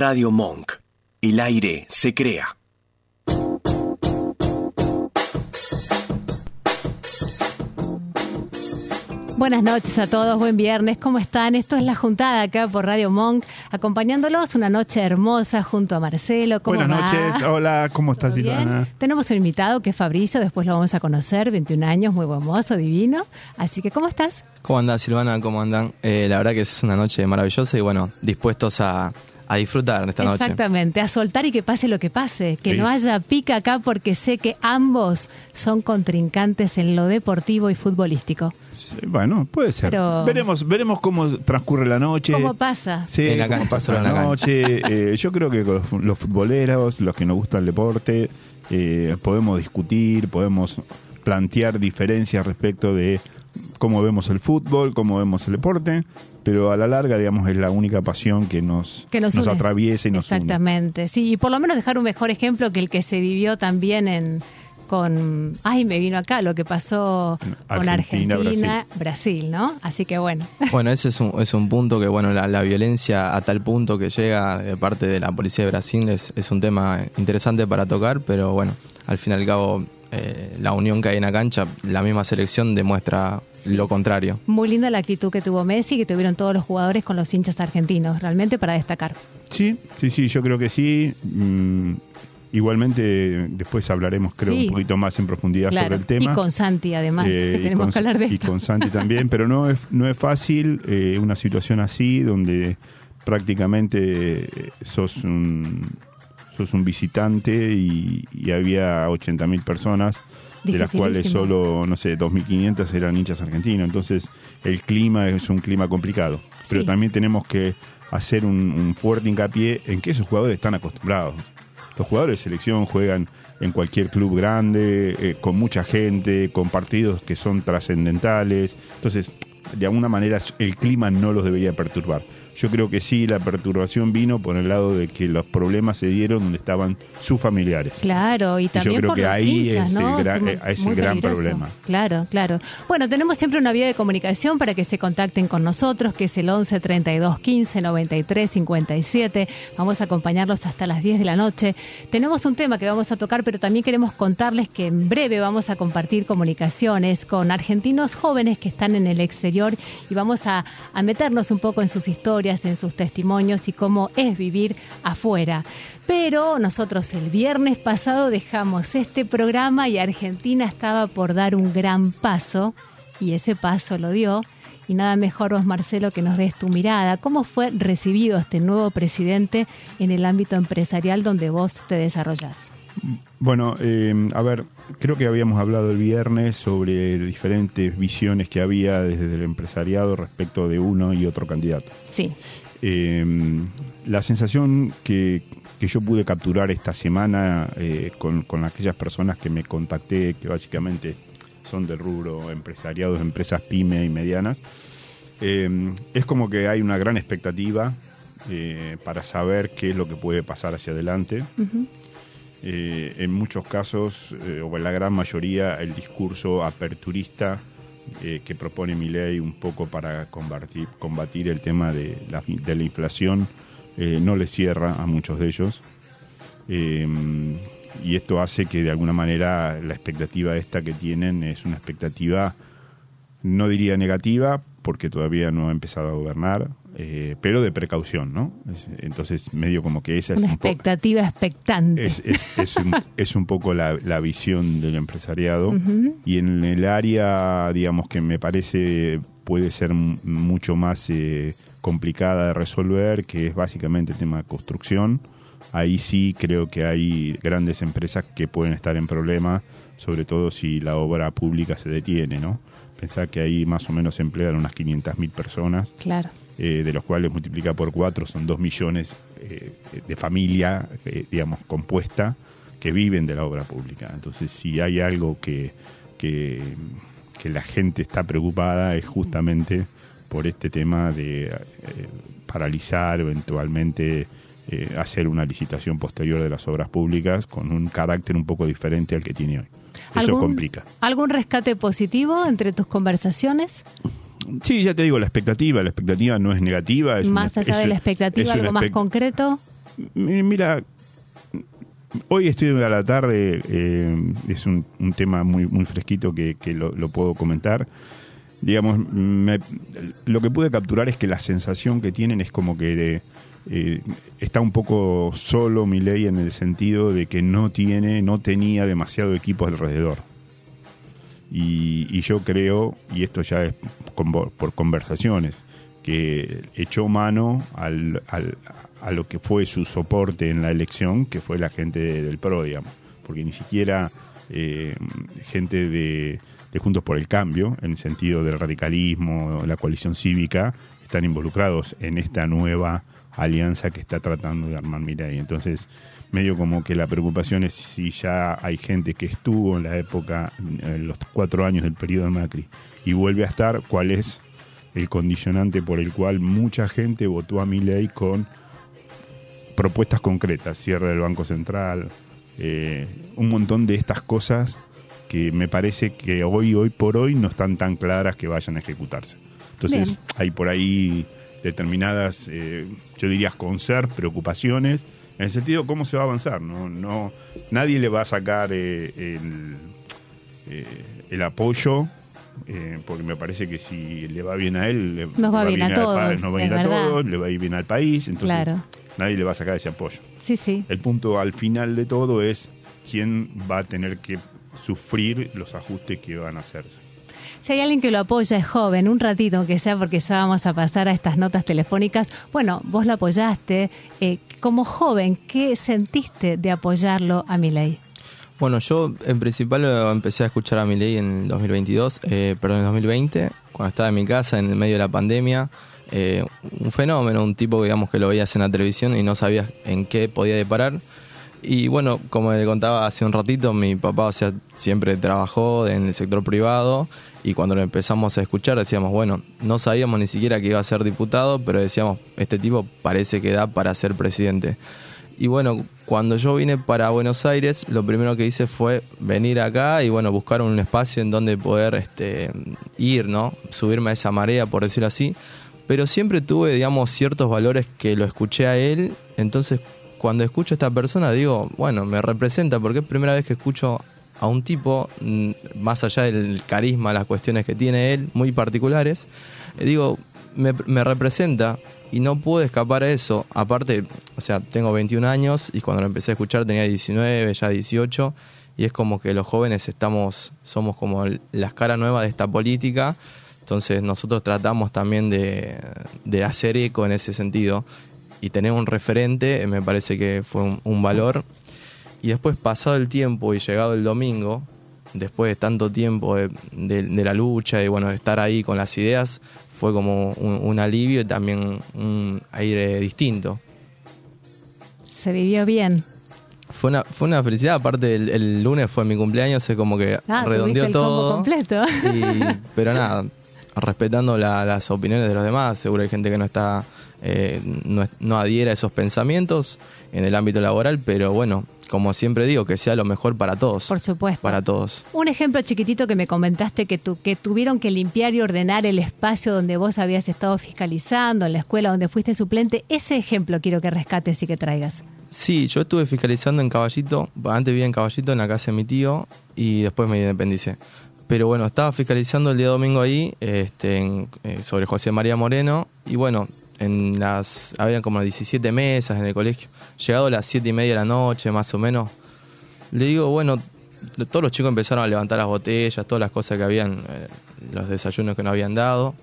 Radio Monk. El aire se crea. Buenas noches a todos, buen viernes, ¿cómo están? Esto es La Juntada acá por Radio Monk, acompañándolos una noche hermosa junto a Marcelo. ¿Cómo Buenas va? noches, hola, ¿cómo estás. Silvana? Tenemos un invitado que es Fabricio, después lo vamos a conocer, 21 años, muy hermoso, divino. Así que, ¿cómo estás? ¿Cómo andan, Silvana? ¿Cómo andan? Eh, la verdad que es una noche maravillosa y bueno, dispuestos a, a disfrutar esta noche. Exactamente, a soltar y que pase lo que pase, que Sí. no haya pica acá porque sé que ambos son contrincantes en lo deportivo y futbolístico. Sí, Bueno, puede ser. Pero- Veremos, veremos cómo transcurre la noche. ¿Cómo pasa? Sí, En la cómo pasa la en la noche. Eh, yo creo que con los, los futboleros, los que nos gusta el deporte, eh, podemos discutir, podemos plantear diferencias respecto de cómo vemos el fútbol, cómo vemos el deporte, pero a la larga, digamos, es la única pasión que nos, que nos, atraviesa y nos une. Exactamente, sí, y por lo menos dejar un mejor ejemplo que el que se vivió también en con, ay, me vino acá lo que pasó con Argentina, Argentina, Brasil. ¿no? Así que bueno, Bueno, ese es un, es un punto que, bueno, la, la violencia a tal punto que llega de parte de la policía de Brasil es, es un tema interesante para tocar, pero bueno, al fin y al cabo, eh, la unión que hay en la cancha, la misma selección demuestra lo contrario. muy linda la actitud que tuvo Messi, que tuvieron todos los jugadores con los hinchas argentinos, realmente para destacar. Sí, sí, sí, yo creo que sí. Mm, igualmente, después hablaremos, creo, Sí. un poquito más en profundidad Claro, sobre el tema. y con Santi además, Eh, que y tenemos con- que hablar de Y esto. con Santi también, pero no es, no es fácil eh, una situación así donde prácticamente sos un, sos un visitante y, y había 80.000 personas, de las cuales solo, no sé, 2.500 eran hinchas argentinos. Entonces, el clima es un clima complicado. Pero Sí. también tenemos que hacer un, un fuerte hincapié en que esos jugadores están acostumbrados. Los jugadores de selección juegan en cualquier club grande, eh, con mucha gente, con partidos que son trascendentales. Entonces, de alguna manera, el clima no los debería perturbar. Yo creo que sí, la perturbación vino por el lado de que los problemas se dieron donde estaban sus familiares. Claro, y también creo por que los ahí hinchas, es el ¿no? gran- Sí, eh, es el muy gran problema. Claro, claro. Bueno, tenemos siempre una vía de comunicación para que se contacten con nosotros, que es el 11 32 15 93 57. Vamos a acompañarlos hasta las 10 de la noche. Tenemos un tema que vamos a tocar, pero también queremos contarles que en breve vamos a compartir comunicaciones con argentinos jóvenes que están en el exterior y vamos a, a meternos un poco en sus historias, en sus testimonios y cómo es vivir afuera. Pero nosotros el viernes pasado dejamos este programa y Argentina estaba por dar un gran paso y ese paso lo dio. Y nada mejor vos, Marcelo, que nos des tu mirada. ¿Cómo fue recibido este nuevo presidente en el ámbito empresarial donde vos te desarrollás? Bueno, eh, a ver, creo que habíamos hablado el viernes sobre diferentes visiones que había desde el empresariado respecto de uno y otro candidato. Sí, Eh, la sensación que, que yo pude capturar esta semana eh, con, con aquellas personas que me contacté, que básicamente son del rubro empresariado, de empresas pyme y medianas, eh, es como que hay una gran expectativa eh, para saber qué es lo que puede pasar hacia adelante. Ujú. Eh, en muchos casos, eh, o en la gran mayoría, el discurso aperturista eh, que propone mi ley un poco para combatir, combatir el tema de la, de la inflación no le cierra a muchos de ellos. Eh, y esto hace que de alguna manera la expectativa esta que tienen es una expectativa, no diría negativa, porque todavía no ha empezado a gobernar, eh, pero de precaución, ¿no? Es- entonces, medio como que esa es una expectativa expectante. es, es- es un, es un poco la, la visión del empresariado y en el área, digamos, que me parece puede ser mucho más eh, complicada de resolver, que es básicamente el tema de construcción. Ahí sí creo que hay grandes empresas que pueden estar en problemas, sobre todo si la obra pública se detiene, ¿no? Pensar que ahí más o menos se emplean unas 500.000 personas Claro. eh, de los cuales multiplica por cuatro son dos millones eh, de familia, eh, digamos, compuesta, que viven de la obra pública. Entonces, si hay algo que, que, que la gente está preocupada es justamente por este tema de paralizar eventualmente hacer una licitación posterior de las obras públicas con un carácter un poco diferente al que tiene hoy. Eso ¿Algún- complica. ¿Algún rescate positivo entre tus conversaciones? Sí, ya te digo, la expectativa, la expectativa no es negativa. Es más una- allá es- de la expectativa, algo más concreto. Mi- Mira, hoy estoy a la tarde, eh, es un, un tema muy, muy fresquito que, que lo, lo puedo comentar. Digamos, me- lo que pude capturar es que la sensación que tienen es como que de, eh, está un poco solo Milei en el sentido de que no tiene, no tenía demasiado equipo alrededor. Y, y yo creo, y esto ya es por conversaciones, que echó mano al, al- a lo que fue su soporte en la elección, que fue la gente de- del PRO, digamos. Porque ni siquiera eh, gente de, de Juntos por el Cambio, en el sentido del radicalismo, la coalición cívica, están involucrados en esta nueva alianza que está tratando de armar Mirai. Entonces, medio como que la preocupación es si ya hay gente que estuvo en la época, en los cuatro años del periodo de Macri, y vuelve a estar, cuál es el condicionante por el cual mucha gente votó a Milei con propuestas concretas, cierre del Banco Central, eh, un montón de estas cosas que me parece que hoy, hoy por hoy no están tan claras que vayan a ejecutarse. Entonces Bien. hay por ahí determinadas, eh, yo diría, con ser preocupaciones, en el sentido cómo se va a avanzar. No, no, nadie le va a sacar eh, el, eh, el apoyo, eh, porque me parece que si le va bien a él, le Nos va bien a todos, nos va ir a todos, le va a ir bien al país, entonces Claro. nadie le va a sacar ese apoyo. Sí, sí. El punto al final de todo es quién va a tener que sufrir los ajustes que van a hacerse. Si hay alguien que lo apoya, es joven, un ratito, aunque sea porque ya vamos a pasar a estas notas telefónicas. Bueno, vos lo apoyaste. Eh, como joven, ¿qué sentiste de apoyarlo a Milei? Bueno, yo en principal empecé a escuchar a Milei en el 2022, eh, perdón, en el 2020, cuando estaba en mi casa en el medio de la pandemia. Eh, un fenómeno, un tipo digamos que lo veías en la televisión y no sabías en qué podía deparar. Y bueno, como le contaba hace un ratito, mi papá siempre trabajó en el sector privado y cuando lo empezamos a escuchar decíamos, bueno, no sabíamos ni siquiera que iba a ser diputado, pero decíamos, este tipo parece que da para ser presidente. Y bueno, cuando yo vine para Buenos Aires, lo primero que hice fue venir acá y bueno, buscar un espacio en donde poder este, ir, ¿no? Subirme a esa marea, por decirlo así. Pero siempre tuve, digamos, ciertos valores que lo escuché a él. Entonces, cuando escucho a esta persona, digo, bueno, me representa, porque es primera vez que escucho a un tipo, mm, más allá del carisma, las cuestiones que tiene él, muy particulares, eh, digo, me, representa y no puedo escapar a eso. Aparte, o sea, tengo 21 años y cuando lo empecé a escuchar tenía 19, ya 18, y es como que los jóvenes estamos, somos como las caras nuevas de esta política. Entonces nosotros tratamos también de, hacer eco en ese sentido y tener un referente eh, me parece que fue un valor. Y después pasado el tiempo y llegado el domingo, después de tanto tiempo de, de- de la lucha y bueno, de estar ahí con las ideas, fue como un, un alivio y también un aire distinto. Se vivió bien. Fue una, fue una felicidad, aparte el, el lunes fue mi cumpleaños, es como que Ah, redondeó el todo. completo. Y- pero nada, respetando la- las opiniones de los demás, seguro hay gente que no está, eh, no, no adhiere a esos pensamientos en el ámbito laboral, pero bueno, como siempre digo, que sea lo mejor para todos. Por supuesto. Para todos. Un ejemplo chiquitito que me comentaste que, tu, que tuvieron que limpiar y ordenar el espacio donde vos habías estado fiscalizando, en la escuela donde fuiste suplente. Ese ejemplo quiero que rescates y que traigas. Sí, yo estuve fiscalizando en Caballito, antes vivía en Caballito, en la casa de mi tío, y después me independicé. Pero bueno, estaba fiscalizando el día domingo ahí, este, en- eh, sobre José María Moreno, y bueno, en las, habían como 17 mesas en el colegio. Llegado a las 7 y media de la noche, más o menos, le digo, bueno, todos los chicos empezaron a levantar las botellas, todas las cosas que habían, eh, los desayunos que no habían dado.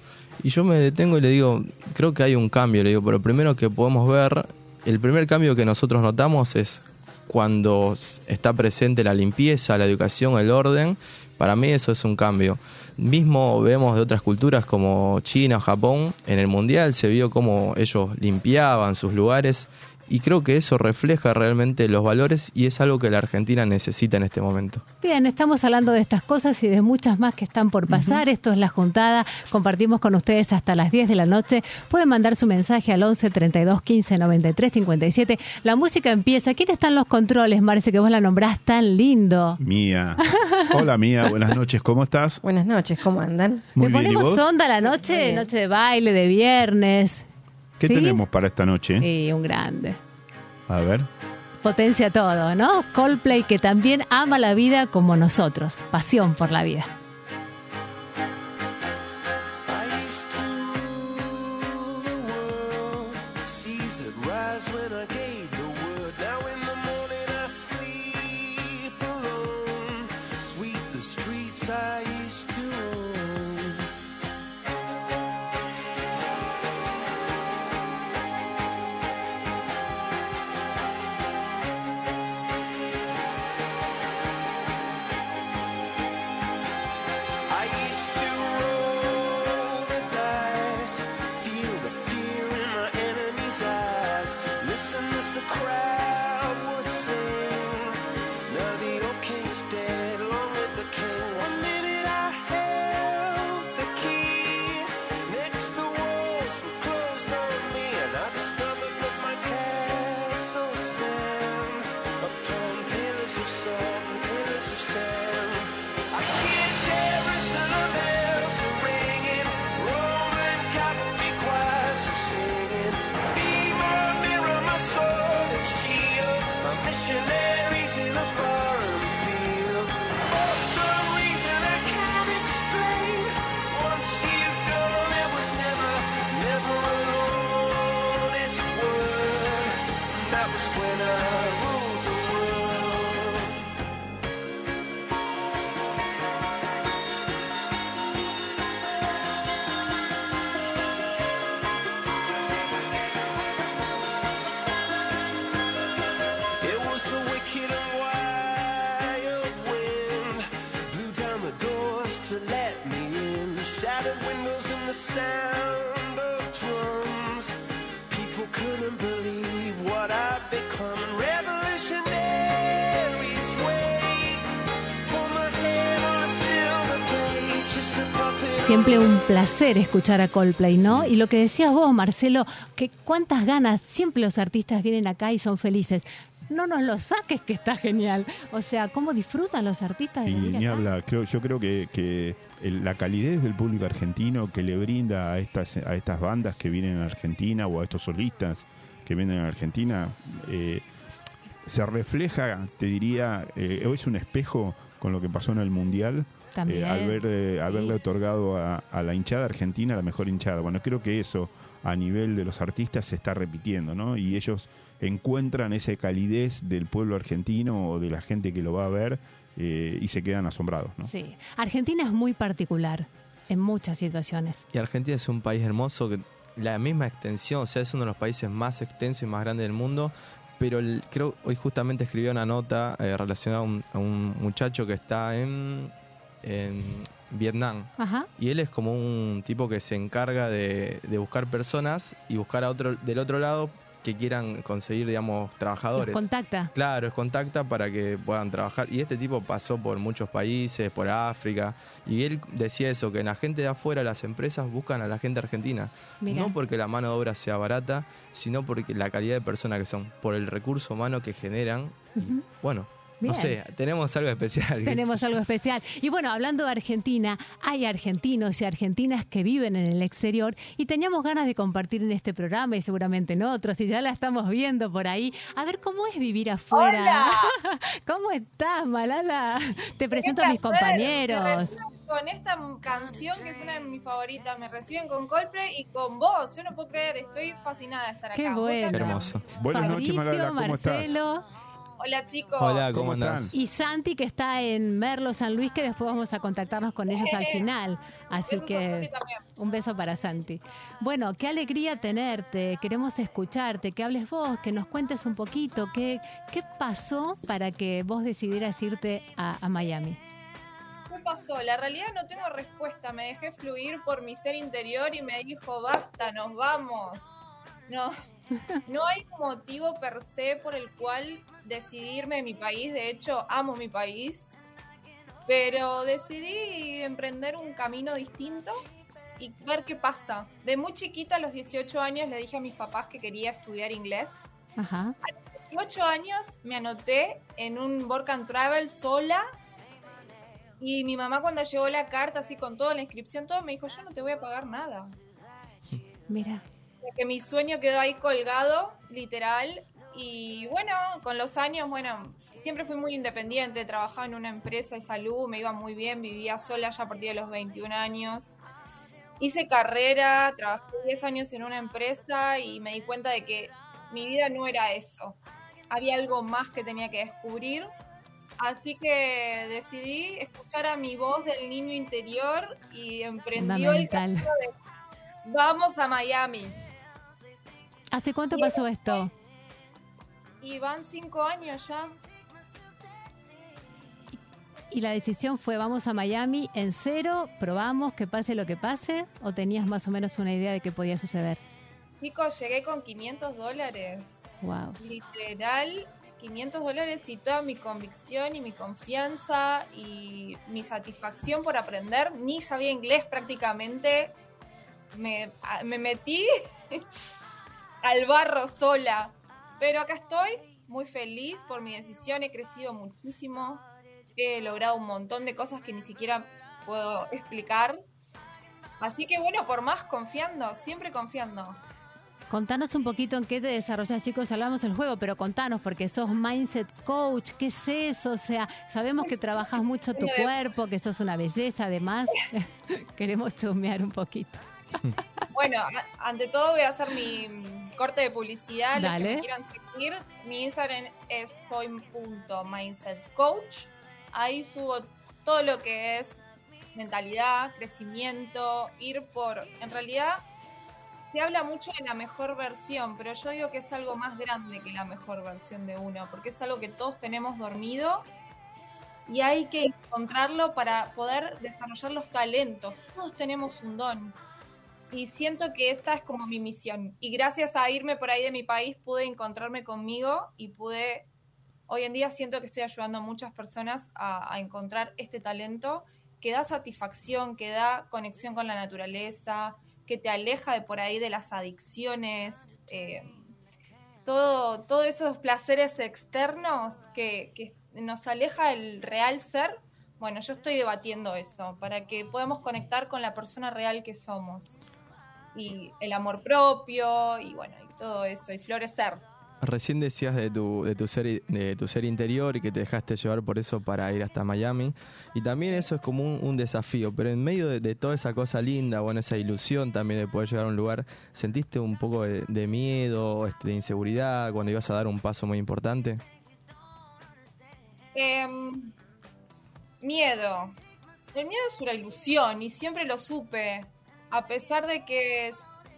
Y yo me detengo y le digo, creo que hay un cambio, le digo, pero primero que podemos ver, el primer cambio que nosotros notamos es cuando está presente la limpieza, la educación, el orden. Para mí eso es un cambio. Mismo vemos de otras culturas como China o Japón, en el Mundial se vio cómo ellos limpiaban sus lugares y creo que eso refleja realmente los valores y es algo que la Argentina necesita en este momento. Bien, estamos hablando de estas cosas y de muchas más que están por pasar. Esto es La Juntada. Compartimos con ustedes hasta las 10 de la noche. Pueden mandar su mensaje al 11 32 15 93 57. La música empieza. ¿Quién están los controles, Marce, que vos la nombrás tan lindo? Mía. Hola Mía, buenas noches, ¿cómo estás? Buenas noches, ¿cómo andan? Muy ¿Le bien, ¿y ponemos onda la noche? Noche de baile, de viernes. ¿Qué ¿Sí? tenemos para esta noche? Sí, un grande. A ver. Potencia todo, ¿no? Coldplay que también ama la vida como nosotros. Pasión por la vida. Siempre un placer escuchar a Coldplay, ¿no? Y lo que decías vos, Marcelo, que cuántas ganas, siempre los artistas vienen acá y son felices. No nos lo saques, que está genial. O sea, cómo disfrutan los artistas de Y venir ni acá? habla, creo, yo creo que, que el- la calidez del público argentino que le brinda a estas, a estas bandas que vienen a Argentina o a estos solistas que vienen a Argentina eh, se refleja, te diría, eh, es un espejo con lo que pasó en el Mundial. También, eh, al ver, eh, sí. haberle otorgado a, a la hinchada argentina la mejor hinchada. Bueno, creo que eso a nivel de los artistas se está repitiendo, ¿no? Y ellos encuentran esa calidez del pueblo argentino o de la gente que lo va a ver eh, y se quedan asombrados, ¿no? Sí. Argentina es muy particular en muchas situaciones. Y Argentina es un país hermoso, que la misma extensión, o sea, es uno de los países más extensos y más grandes del mundo, pero el- creo, hoy justamente escribió una nota eh, relacionada a un, a un muchacho que está en, en Vietnam. Ajá. Y él es como un tipo que se encarga de, de buscar personas y buscar a otro del otro lado que quieran conseguir, digamos, Los trabajadores. contacta. Claro, es contacta para que puedan trabajar. Y este tipo pasó por muchos países, por África. Y él decía eso, que la gente de afuera, las empresas, buscan a la gente argentina. No porque la mano de obra sea barata, sino porque la calidad de persona que son, por el recurso humano que generan. Y, bueno, Bien. no sé, tenemos algo especial. Tenemos algo especial. Y bueno, hablando de Argentina, hay argentinos y argentinas que viven en el exterior y teníamos ganas de compartir en este programa y seguramente en otros, y ya la estamos viendo por ahí. A ver cómo es vivir afuera. Hola. ¿Cómo estás, Malala? Te presento a mis compañeros. reciben Con esta canción que es una de mis favoritas, me reciben con Coldplay y con vos. Yo no puedo creer, estoy fascinada de estar acá. Qué bueno. Hermoso. Buenas noches, Magdalena, ¿cómo estás? Hola chicos. Hola, ¿cómo, ¿Cómo están? y Santi que está en Merlo, San Luis, que después vamos a contactarnos con ellos al final. Así Besos que. Un beso para Santi. Bueno, qué alegría tenerte, queremos escucharte, que hables vos, que nos cuentes un poquito qué, qué pasó para que vos decidieras irte a, a Miami. ¿Qué pasó? La realidad no tengo respuesta. Me dejé fluir por mi ser interior y me dijo, basta, nos vamos. No, no hay motivo per se por el cual decidirme de mi país. De hecho, amo mi país. Pero decidí emprender un camino distinto y ver qué pasa. De muy chiquita, a los 18 años, le dije a mis papás que quería estudiar inglés. Ajá. 18 años me anoté en un work and travel sola. Y mi mamá cuando llegó la carta así con toda la inscripción, todo me dijo, yo no te voy a pagar nada. Mira, Que mi sueño quedó ahí colgado, literal. Y bueno, con los años, bueno, siempre fui muy independiente, trabajaba en una empresa de salud, me iba muy bien, vivía sola ya a partir de los 21 años. Hice carrera, trabajé 10 años en una empresa y me di cuenta de que mi vida no era eso. Había algo más que tenía que descubrir. Así que decidí escuchar a mi voz del niño interior y emprendió el camino de vamos a Miami. ¿Hace cuánto pasó esto? Y van cinco años ya. ¿Y la decisión fue vamos a Miami en cero, probamos que pase lo que pase? ¿O tenías más o menos una idea de qué podía suceder? Chicos, llegué con 500 dólares. Wow. Literal, 500 dólares y toda mi convicción y mi confianza y mi satisfacción por aprender. Ni sabía inglés prácticamente. Me, metí al barro sola. Pero acá estoy, muy feliz por mi decisión. He crecido muchísimo. He logrado un montón de cosas que ni siquiera puedo explicar. Así que bueno, por más confiando, siempre confiando. Contanos un poquito en qué te desarrollas, chicos. Hablamos del juego, pero contanos, porque sos mindset coach. ¿Qué es eso? O sea, sabemos que trabajas mucho tu cuerpo, que sos una belleza, además. Queremos chumear un poquito. Bueno, ante todo voy a hacer mi corte de publicidad. Los Dale. que me quieran seguir, mi Instagram es soy.mindsetcoach. Ahí subo todo lo que es mentalidad, crecimiento, ir por... En realidad se habla mucho de la mejor versión, pero yo digo que es algo más grande que la mejor versión de uno, porque es algo que todos tenemos dormido y hay que encontrarlo para poder desarrollar los talentos. Todos tenemos un don y siento que esta es como mi misión. Y gracias a irme por ahí de mi país pude encontrarme conmigo y pude, hoy en día siento que estoy ayudando a muchas personas a, encontrar este talento que da satisfacción, que da conexión con la naturaleza, que te aleja de por ahí de las adicciones, eh, todo, todos esos placeres externos que, que nos aleja del real ser. Bueno, yo estoy debatiendo eso para que podamos conectar con la persona real que somos y el amor propio y bueno, y todo eso, y florecer. Recién decías de tu, de, tu ser, de tu ser interior y que te dejaste llevar por eso para ir hasta Miami. Y también eso es como un, un desafío, pero en medio de, de toda esa cosa linda, bueno, esa ilusión también de poder llegar a un lugar, ¿sentiste un poco de, de miedo, este, de inseguridad cuando ibas a dar un paso muy importante? Em, miedo. El miedo es una ilusión y siempre lo supe. A pesar de que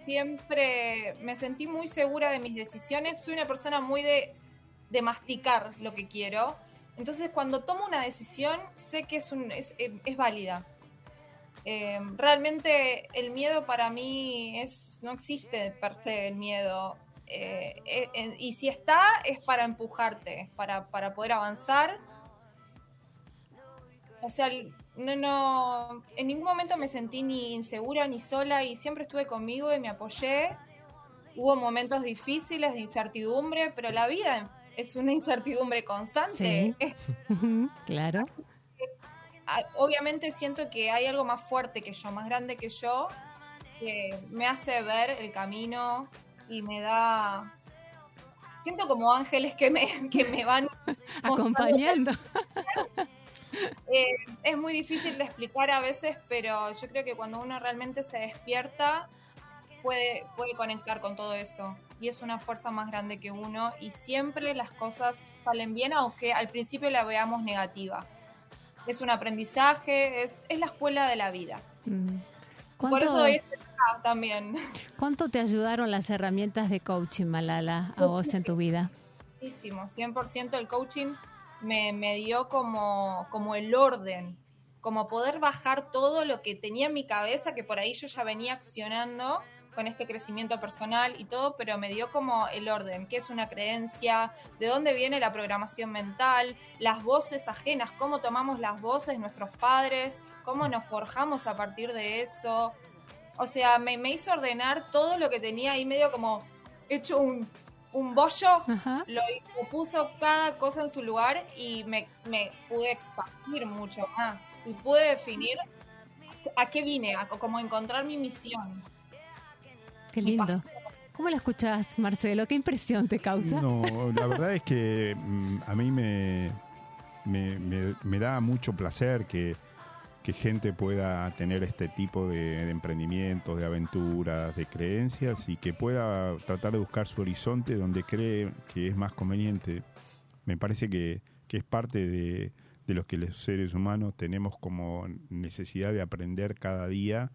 siempre me sentí muy segura de mis decisiones, soy una persona muy de, masticar lo que quiero. Entonces cuando tomo una decisión sé que es, un, es, válida. Eh, realmente el miedo para mí es no existe per se el miedo. Eh, eh, eh, y si está es para empujarte, para poder avanzar. O sea, no, no, en ningún momento me sentí ni insegura ni sola y siempre estuve conmigo y me apoyé. Hubo momentos difíciles de incertidumbre, pero la vida es una incertidumbre constante. Sí. claro. Obviamente siento que hay algo más fuerte que yo, más grande que yo, que me hace ver el camino y me da... Siento como ángeles que me, que me van acompañando. Eh, es muy difícil de explicar a veces, pero yo creo que cuando uno realmente se despierta, puede, puede conectar con todo eso. Y es una fuerza más grande que uno. Y siempre las cosas salen bien, aunque al principio la veamos negativa. Es un aprendizaje, es, es la escuela de la vida. Mm. Por ¿Cuánto, eso acá también. ¿Cuánto te ayudaron las herramientas de coaching, Malala, a vos en tu vida? Muchísimo, 100% el coaching me, me dio como, como el orden, como poder bajar todo lo que tenía en mi cabeza, que por ahí yo ya venía accionando con este crecimiento personal y todo, pero me dio como el orden, qué es una creencia, de dónde viene la programación mental, las voces ajenas, cómo tomamos las voces nuestros padres, cómo nos forjamos a partir de eso. O sea, me, me hizo ordenar todo lo que tenía ahí medio como hecho un, un bollo Ajá. lo, puso cada cosa en su lugar y me, me pude expandir mucho más y pude definir a qué vine, a como encontrar mi misión. Qué lindo. ¿Cómo la escuchás, Marcelo? ¿Qué impresión te causa? No, la verdad es que mm, a mí me, me, me- me da mucho placer que, que gente pueda tener este tipo de, de emprendimientos, de aventuras, de creencias y que pueda tratar de buscar su horizonte donde cree que es más conveniente. Me parece que, que es parte de, de lo que los seres humanos tenemos como necesidad de aprender cada día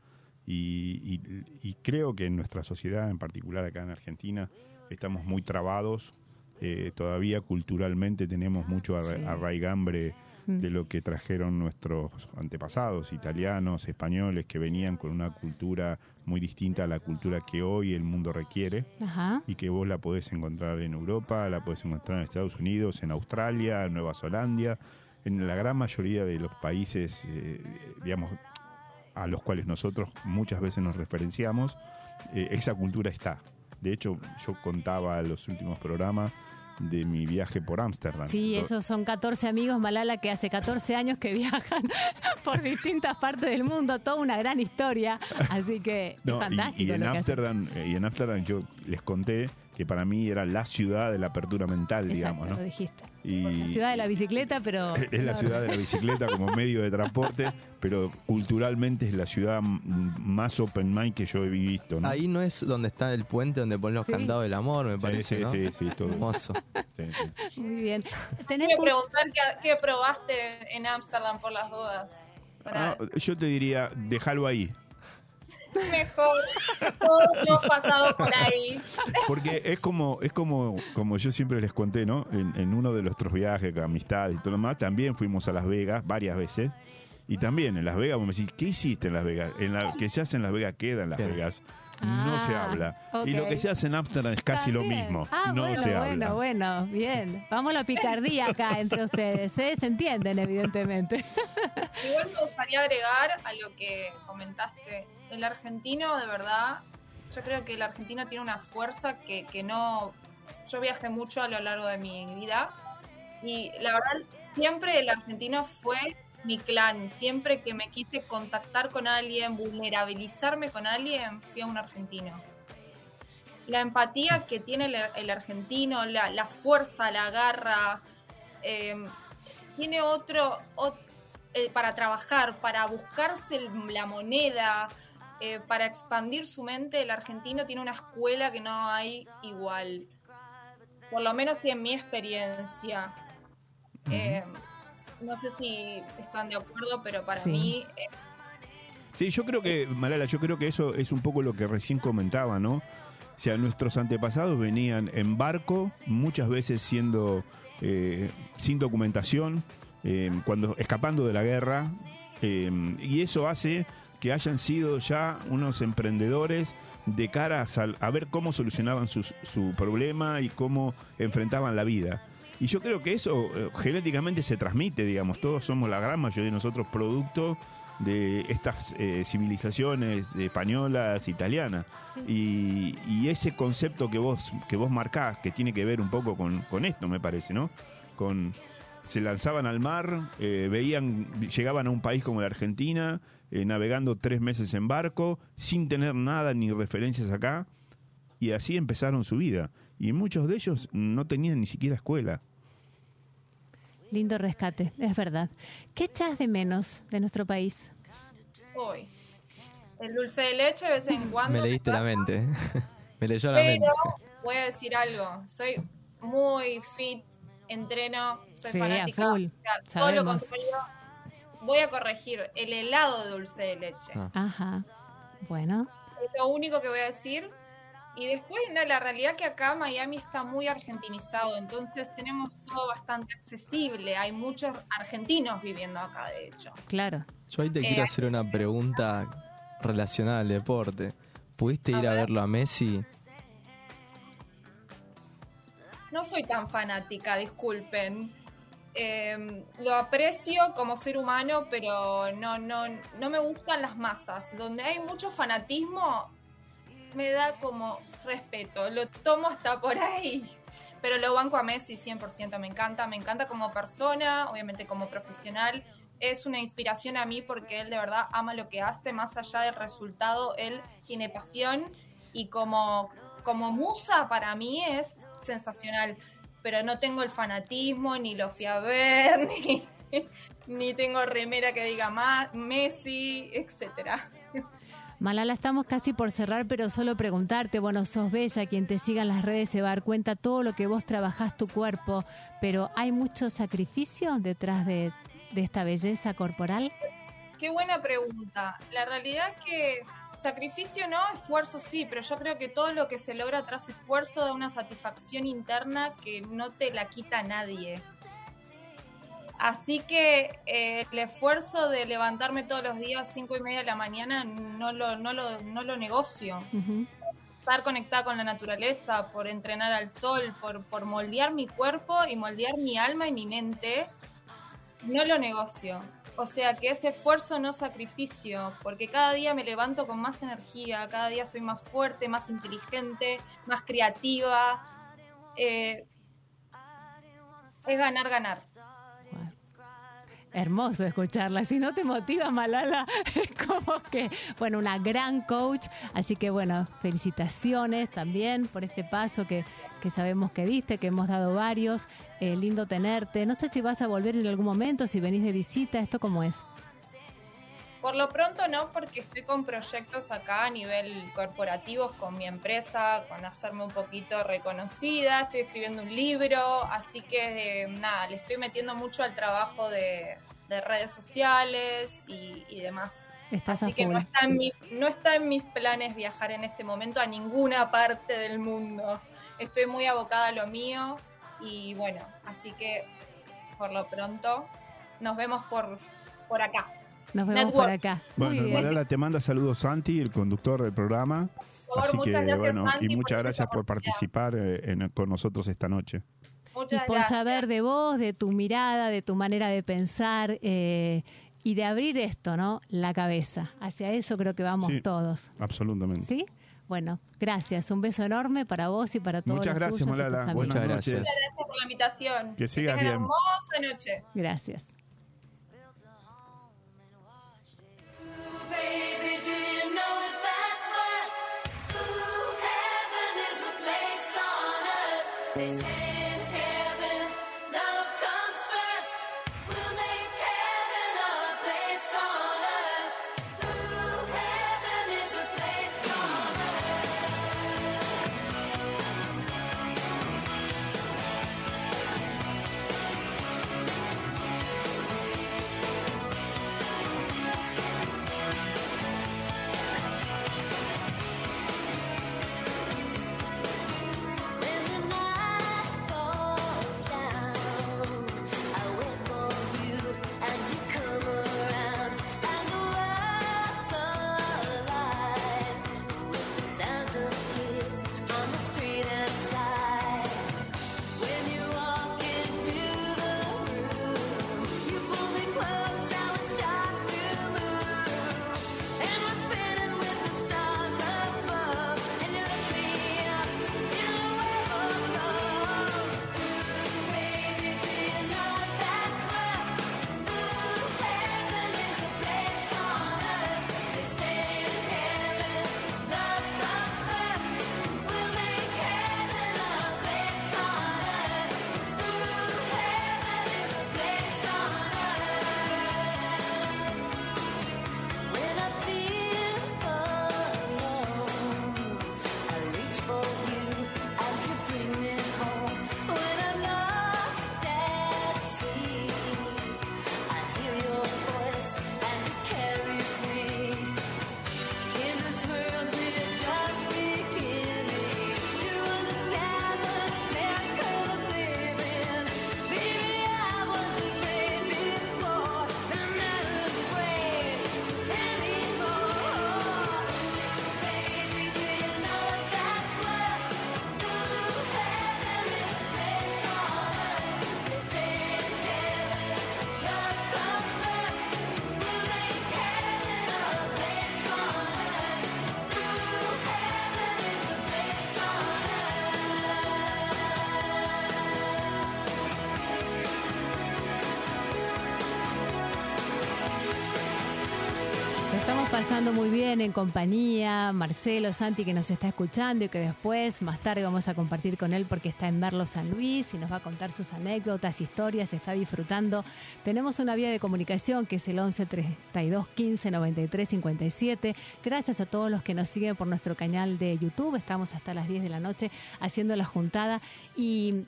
y, y- y creo que en nuestra sociedad, en particular acá en Argentina, estamos muy trabados. eh, todavía culturalmente tenemos mucho arraigambre de lo que trajeron nuestros antepasados, italianos, españoles, que venían con una cultura muy distinta a la cultura que hoy el mundo requiere Ajá. y que vos la podés encontrar en Europa, la podés encontrar en Estados Unidos, en Australia, en Nueva Zelanda, en la gran mayoría de los países, eh, digamos, a los cuales nosotros muchas veces nos referenciamos, eh, esa cultura está. De hecho, yo contaba en los últimos programas de mi viaje por Ámsterdam. Sí, esos son 14 amigos Malala que hace 14 años que viajan por distintas partes del mundo, toda una gran historia, así que No, es y- fantástico y, en. Ámsterdam, eh, y en Ámsterdam yo les conté que para mí era la ciudad de la apertura mental, Exacto, digamos, ¿no? lo dijiste. Y, La ciudad de la bicicleta, pero... Es la ciudad de la bicicleta como medio de transporte, pero culturalmente es la ciudad más open mind que yo he visto. ¿no? Ahí no es donde está el puente donde ponen los Sí. candados del amor, me Sí, parece, sí, ¿no? sí, sí, todo. Hermoso. Sí, sí. Muy bien. ¿Tenés Quiero preguntar qué, qué probaste en Ámsterdam por las dudas. Para- Ah, yo te diría, déjalo ahí. Mejor. Todos hemos pasado por ahí. Porque es como, es como, como yo siempre les conté, ¿no? En, en uno de nuestros viajes, amistades y todo lo demás, también fuimos a Las Vegas varias veces. Y también en Las Vegas, vos me decís, ¿qué hiciste en Las Vegas? En la, que se hace en Las Vegas queda en Las Bien. Vegas. No Ah, se habla. Y lo que se hace en Ámsterdam es casi lo mismo. Ah, no bueno, se bueno, habla. bueno, bien. Vamos a la picardía acá entre ustedes, ¿eh? Se entienden, evidentemente. Igual me gustaría agregar a lo que comentaste. El argentino, de verdad, yo creo que el argentino tiene una fuerza que, que no... Yo viajé mucho a lo largo de mi vida y la verdad, siempre el argentino fue mi clan. Siempre que me quise contactar con alguien, vulnerabilizarme con alguien, fui a un argentino. La empatía que tiene el, el argentino, la, fuerza, la garra, eh, tiene otro, ot- eh, para trabajar, para buscarse la moneda, eh, para expandir su mente, el argentino tiene una escuela que no hay igual. Por lo menos sí en mi experiencia. Eh, no sé si están de acuerdo, pero para Sí. mí eh, Sí, yo creo que, Malala, yo creo que eso es un poco lo que recién comentaba, ¿no? O sea, nuestros antepasados venían en barco, muchas veces siendo sin documentación, cuando escapando de la guerra, y eso hace que hayan sido ya unos emprendedores de cara a, sal- a ver cómo solucionaban sus- su problema y cómo enfrentaban la vida. Y yo creo que eso eh, genéticamente se transmite, digamos, todos somos la gran mayoría de nosotros producto de estas eh, civilizaciones españolas, italianas. Y, y ese concepto que vos, que vos marcás, que tiene que ver un poco con, con esto, me parece, ¿no? Con se lanzaban al mar, eh, veían, llegaban a un país como la Argentina, eh, navegando tres meses en barco, sin tener nada ni referencias acá, y así empezaron su vida. Y muchos de ellos no tenían ni siquiera escuela. Lindo rescate, es verdad. ¿Qué echas de menos de nuestro país? hoy. El dulce de leche de vez en cuando. Me me leíste la mente. Me leyó la mente. Pero voy a decir algo. Soy muy fit, entreno, soy Sí, a fanática. full, o sea, todo lo contrario. Voy a corregir. El helado de dulce de leche. Ah. Ajá. Bueno, Es lo único que voy a decir. Y después, no, la realidad que acá Miami está muy argentinizado, entonces tenemos todo bastante accesible. Hay muchos argentinos viviendo acá, de hecho. claro. Yo ahí te Eh, quiero hacer una pregunta relacionada al deporte. ¿Pudiste A ir a ver. verlo a Messi? No soy tan fanática, disculpen. Eh, lo aprecio como ser humano, pero no, no, no me gustan las masas. Donde hay mucho fanatismo, me da como respeto. Lo tomo hasta por ahí. Pero lo banco a Messi 100%. Me encanta, me encanta como persona, obviamente como profesional. Es una inspiración a mí porque él de verdad ama lo que hace, más allá del resultado, él tiene pasión y como como musa para mí es sensacional, pero no tengo el fanatismo, ni lo fui a ver, ni, ni tengo remera que diga más, Messi, etcétera. Malala, estamos casi por cerrar, pero solo preguntarte, bueno, sos bella, quien te siga en las redes se va a dar cuenta todo lo que vos trabajás tu cuerpo, pero ¿hay mucho sacrificio detrás de, de esta belleza corporal? Qué buena pregunta. La realidad es que sacrificio no, esfuerzo sí, pero yo creo que todo lo que se logra tras esfuerzo da una satisfacción interna que no te la quita nadie. Así que eh, el esfuerzo de levantarme todos los días a cinco y media de la mañana no lo, no lo, no lo negocio. Estar conectada con la naturaleza, por entrenar al sol, por, por moldear mi cuerpo y moldear mi alma y mi mente, no lo negocio. O sea que ese esfuerzo no sacrificio, porque cada día me levanto con más energía, cada día soy más fuerte, más inteligente, más creativa. Eh, es ganar, ganar. Hermoso escucharla. Si no te motiva, Malala, es como que, bueno, una gran coach. Así que, bueno, felicitaciones también por este paso que, que sabemos que diste, que hemos dado varios. Eh, lindo tenerte. No sé si vas a volver en algún momento, si venís de visita. ¿Esto cómo es? Por lo pronto no, porque estoy con proyectos acá a nivel corporativo con mi empresa, con hacerme un poquito reconocida, estoy escribiendo un libro, así que eh, nada, le estoy metiendo mucho al trabajo de, de redes sociales y, y demás. Estás Así que no está, en mi- no está en mis planes viajar en este momento a ninguna parte del mundo. Estoy muy abocada a lo mío y bueno, así que por lo pronto nos vemos por, por acá. Nos vemos Network. por acá. Bueno. Malala, te manda saludos Santi, el conductor del programa. Por favor, Así muchas que, gracias, bueno, Santi, y por muchas gracias por participar eh, en- con nosotros esta noche. Y Muchas por gracias. saber de vos, de tu mirada, de tu manera de pensar eh, y de abrir esto, ¿no? La cabeza. Hacia eso creo que vamos Sí. todos. Absolutamente. ¿Sí? Bueno, gracias. Un beso enorme para vos y para todos Muchas los gracias, tuyos y Malala. amigos. Buenas Muchas gracias. Gracias por la invitación. Que sigas tengan bien. hermosa noche. Gracias. They say muy bien en compañía. Marcelo, Santi, que nos está escuchando y que después, más tarde, vamos a compartir con él porque está en Merlo San Luis y nos va a contar sus anécdotas, historias, está disfrutando. Tenemos una vía de comunicación que es el 11 32 15 93 57. Gracias a todos los que nos siguen por nuestro canal de YouTube. Estamos hasta las 10 de la noche haciendo la juntada y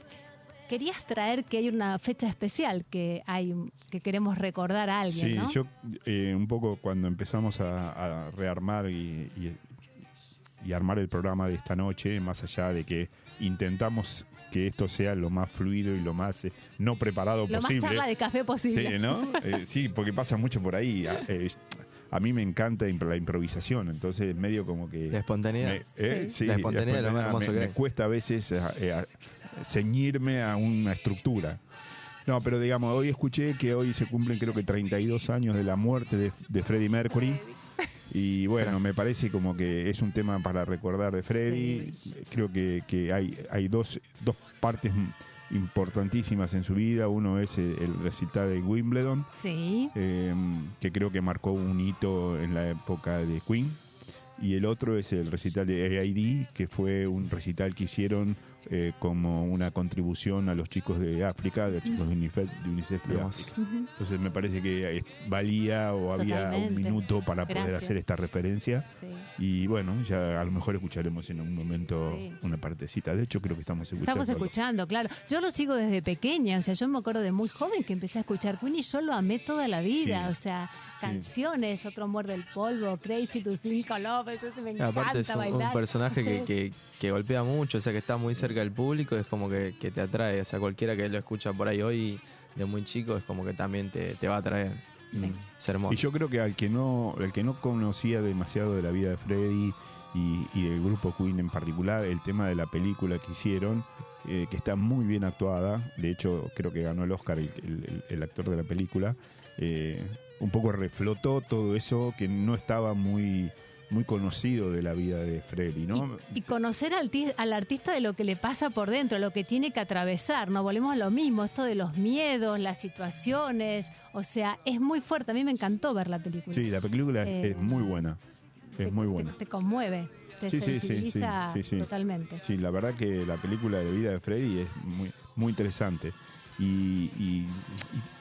querías traer que hay una fecha especial que hay que queremos recordar a alguien, Sí, ¿no? yo eh, un poco cuando empezamos a, a rearmar y, y- y armar el programa de esta noche, más allá de que intentamos que esto sea lo más fluido y lo más eh, no preparado Lo más posible. charla de café posible. Sí, ¿no? Eh, sí, porque pasa mucho por ahí. A, eh, a mí me encanta la improvisación, entonces medio como que... La espontaneidad. me- eh, Sí. sí, La espontaneidad es lo más me- hermoso que me, cuesta a veces a- ceñirme a una estructura. No, pero digamos, hoy escuché que hoy se cumplen creo que 32 años de la muerte de, de Freddie Mercury. Y bueno, me parece como que es un tema para recordar de Freddie. Creo que, que hay, hay dos, dos partes importantísimas en su vida. Uno es el, el recital de Wimbledon, Sí. eh, que creo que marcó un hito en la época de Queen. Y el otro es el recital de AID, que fue un recital que hicieron eh, como una contribución a los chicos de África, de los chicos de UNICEF, de, UNICEF de Hermoso. África. Entonces me parece que valía o había Totalmente. un minuto para poder hacer esta referencia. Sí. Y bueno, ya a lo mejor escucharemos en un momento Sí. una partecita. De hecho, creo que estamos escuchando. Estamos escuchando, claro. Yo lo sigo desde pequeña, o sea, yo me acuerdo de muy joven que empecé a escuchar Queen y yo lo amé toda la vida, Sí. o sea, Sí. canciones, Otro muerde el polvo, Crazy to Cinco Love, eso me encanta Aparte es un, personaje que, que golpea mucho, o sea que está muy cerca del público, es como que, que te atrae, o sea cualquiera que lo escucha por ahí hoy de muy chico es como que también te, te va a atraer. Mm. Es hermoso. Y yo creo que al que no, el que no conocía demasiado de la vida de Freddy y, y del grupo Queen en particular, el tema de la película que hicieron, eh, que está muy bien actuada, de hecho creo que ganó el Oscar el, el- el actor de la película, eh, un poco reflotó todo eso que no estaba muy, muy conocido de la vida de Freddy, ¿no? Y, y conocer al, al artista de lo que le pasa por dentro, lo que tiene que atravesar, ¿no? Volvemos a lo mismo, esto de los miedos, las situaciones, o sea, es muy fuerte. A mí me encantó ver la película. Sí, la película es- Eh, es muy buena, Te- es muy te- buena. Te, conmueve, te Sí, sí, sí, sí, sí, sí. totalmente. Sí, la verdad que la película de vida de Freddy es muy, muy interesante. Y, y- y-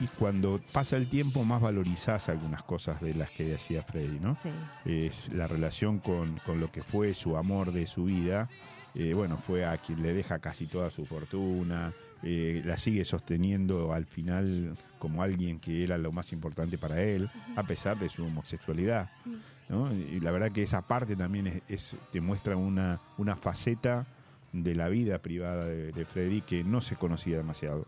y cuando pasa el tiempo, más valorizás algunas cosas de las que hacía Freddy, ¿no? Sí. Es la relación con, con lo que fue su amor de su vida. eh, bueno, fue a quien le deja casi toda su fortuna. eh, la sigue sosteniendo al final como alguien que era lo más importante para él, a pesar de su homosexualidad. ¿no? Y la verdad que esa parte también es, es- te muestra una, una faceta de la vida privada de, de Freddy que no se conocía demasiado.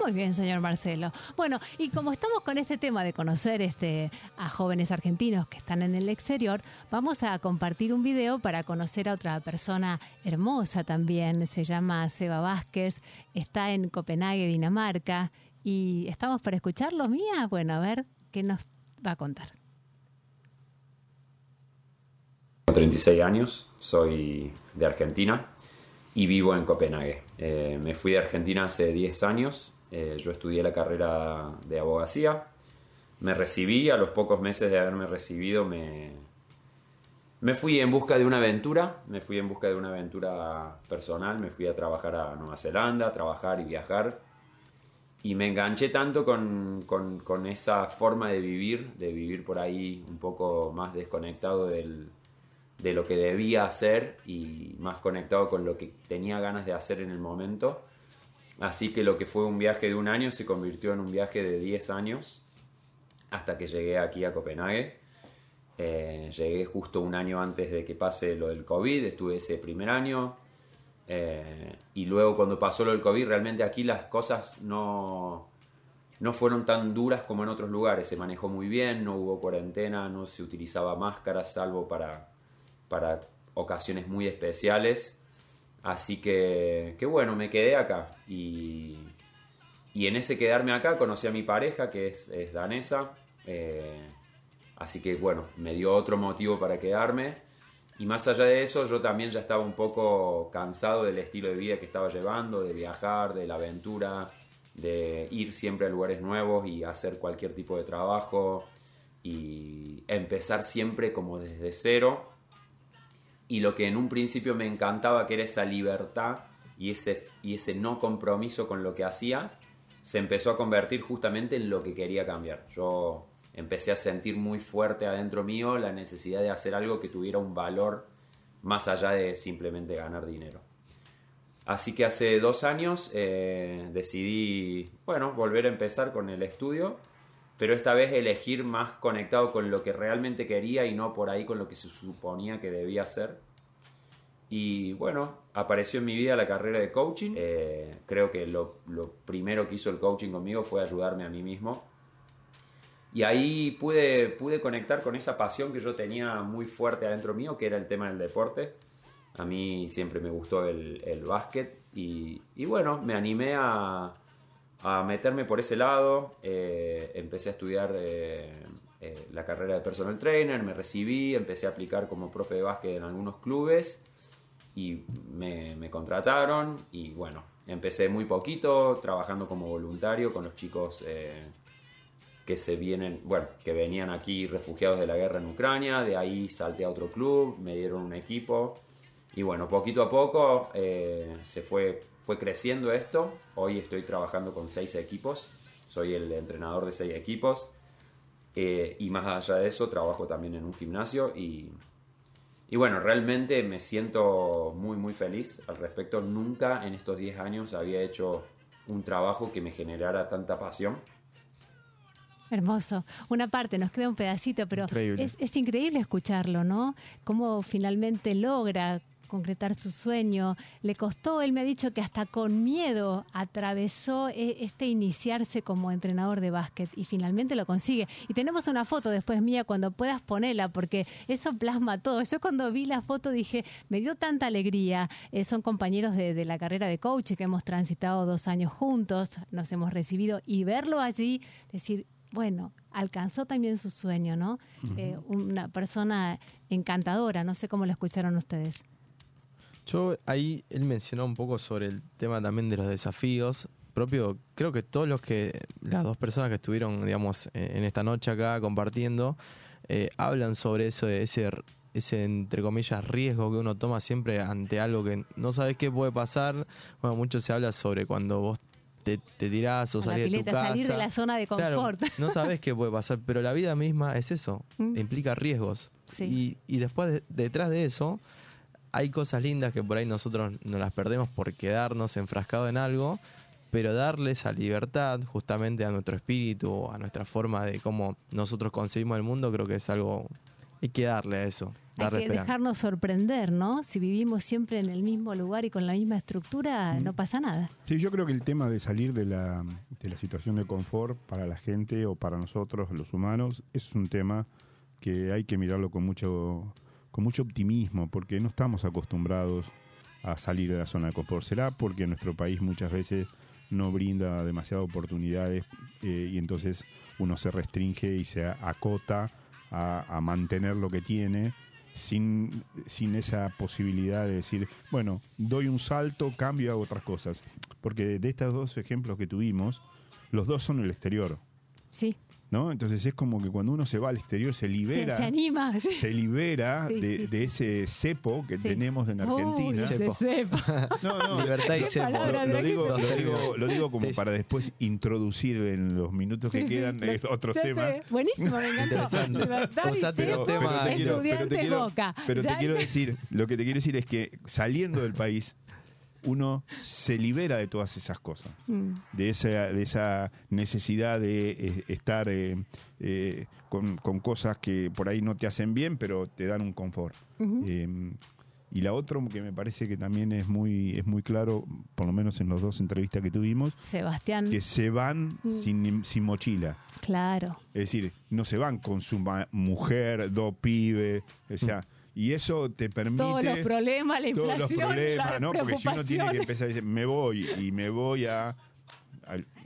Muy bien, señor Marcelo. Bueno, y como estamos con este tema de conocer este, a jóvenes argentinos que están en el exterior, vamos a compartir un video para conocer a otra persona hermosa también. Se llama Seba Vázquez, está en Copenhague, Dinamarca, y estamos para escucharlo, Mía. Bueno, a ver qué nos va a contar. Tengo 36 años, soy de Argentina y vivo en Copenhague. Eh, me fui de Argentina hace 10 años, eh, yo estudié la carrera de abogacía, me recibí, a los pocos meses de haberme recibido me, me fui en busca de una aventura, me fui en busca de una aventura personal, me fui a trabajar a Nueva Zelanda, a trabajar y viajar. Y me enganché tanto con, con- con esa forma de vivir, de vivir por ahí un poco más desconectado del, de lo que debía hacer y más conectado con lo que tenía ganas de hacer en el momento. Así que lo que fue un viaje de un año se convirtió en un viaje de 10 años hasta que llegué aquí a Copenhague. Eh, llegué justo un año antes de que pase lo del COVID, estuve ese primer año. eh, y luego cuando pasó lo del COVID, realmente aquí las cosas no, no fueron tan duras como en otros lugares. Se manejó muy bien, no hubo cuarentena, no se utilizaba máscaras salvo para, para ocasiones muy especiales. Así que, bueno, me quedé acá. Y, y en ese quedarme acá conocí a mi pareja, que es, es danesa. eh, así que bueno, me dio otro motivo para quedarme. Y más allá de eso, yo también ya estaba un poco cansado del estilo de vida que estaba llevando, de viajar, de la aventura, de ir siempre a lugares nuevos y hacer cualquier tipo de trabajo. y empezar siempre como desde cero. Y lo que en un principio me encantaba, que era esa libertad y ese, y ese no compromiso con lo que hacía, se empezó a convertir justamente en lo que quería cambiar. Yo empecé a sentir muy fuerte adentro mío la necesidad de hacer algo que tuviera un valor más allá de simplemente ganar dinero. Así que hace dos años eh, decidí, bueno, volver a empezar con el estudio, pero esta vez elegir más conectado con lo que realmente quería y no por ahí con lo que se suponía que debía hacer. Y bueno, apareció en mi vida la carrera de coaching. Eh, creo que lo, primero que hizo el coaching conmigo fue ayudarme a mí mismo. Y ahí pude, pude conectar con esa pasión que yo tenía muy fuerte adentro mío, que era el tema del deporte. A mí siempre me gustó el, el básquet y bueno, me animé a, a meterme por ese lado. Eh, empecé a estudiar eh, eh, la carrera de personal trainer, me recibí, empecé a aplicar como profe de básquet en algunos clubes y me, contrataron y bueno, empecé muy poquito trabajando como voluntario con los chicos que se vienen, bueno, que venían aquí refugiados de la guerra en Ucrania, de ahí salté a otro club, me dieron un equipo y bueno, poquito a poco se fue, fue creciendo esto. Hoy estoy trabajando con seis equipos, soy el entrenador de seis equipos eh, y más allá de eso trabajo también en un gimnasio y, y bueno, realmente me siento muy muy feliz al respecto. Nunca en estos 10 años había hecho un trabajo que me generara tanta pasión. Hermoso. Una parte, nos queda un pedacito, pero Increíble. es, es increíble escucharlo, ¿no? Cómo finalmente logra concretar su sueño. Le costó, él me ha dicho que hasta con miedo atravesó e- este iniciarse como entrenador de básquet y finalmente lo consigue. Y tenemos una foto después mía cuando puedas ponerla porque eso plasma todo. Yo cuando vi la foto dije, me dio tanta alegría. Eh, son compañeros de, de la carrera de coach que hemos transitado dos años juntos, nos hemos recibido y verlo allí, decir, bueno, alcanzó también su sueño, ¿no? Eh, una persona encantadora, no sé cómo lo escucharon ustedes. Yo ahí él mencionó un poco sobre el tema también de los desafíos. Propio, creo que todos los que, las dos personas que estuvieron, digamos, eh, en esta noche acá compartiendo, eh, hablan sobre eso, de ese, ese, entre comillas, riesgo que uno toma siempre ante algo que no sabes qué puede pasar. Bueno, mucho se habla sobre cuando vos te, te tirás o salís de tu casa. salir de la zona de Claro, confort. no sabes qué puede pasar, pero la vida misma es eso, Mm. implica riesgos. Sí. Y, y después, de- detrás de eso, hay cosas lindas que por ahí nosotros no las perdemos por quedarnos enfrascados en algo, pero darle esa libertad justamente a nuestro espíritu, a nuestra forma de cómo nosotros concebimos el mundo, creo que es algo, hay que darle a eso, Hay que esperanza. dejarnos sorprender, ¿no? Si vivimos siempre en el mismo lugar y con la misma estructura, no pasa nada. Sí, yo creo que el tema de salir de la, de la situación de confort para la gente o para nosotros, los humanos, es un tema que hay que mirarlo con mucho, con mucho optimismo, porque no estamos acostumbrados a salir de la zona de confort. Será porque nuestro país muchas veces no brinda demasiadas oportunidades eh, y entonces uno se restringe y se acota a, a mantener lo que tiene sin, sin esa posibilidad de decir, bueno, doy un salto, cambio, hago otras cosas. Porque de estos dos ejemplos que tuvimos, los dos son el exterior, Sí. ¿No? Entonces es como que cuando uno se va al exterior se libera, se anima. sí. se libera Sí, de, sí, de ese cepo que Sí. tenemos en Argentina. se Cepo. No, no, Libertad y cepo. lo, lo ¿verdad que digo, lo, digo, lo digo como para después introducir en los minutos que quedan otros temas. Buenísimo, me encantó. Interesante. Libertad y cepo, los temas- te quiero- estudiante te quiero- Boca. pero te quiero decir, lo que te quiero decir es que saliendo del país, uno se libera de todas esas cosas. Mm. de esa, de esa necesidad de eh, estar eh, eh, con, con cosas que por ahí no te hacen bien, pero te dan un confort. Eh, y la otra que me parece que también es muy, es muy claro, por lo menos en las dos entrevistas que tuvimos, Sebastián, que se van sin, sin mochila. claro. Es decir, no se van con su mujer, dos pibes, o sea, y eso te permite Todos los problemas, la todos inflación, los problemas, la ¿no? Porque si uno tiene que empezar a decir, me voy y me voy a, a-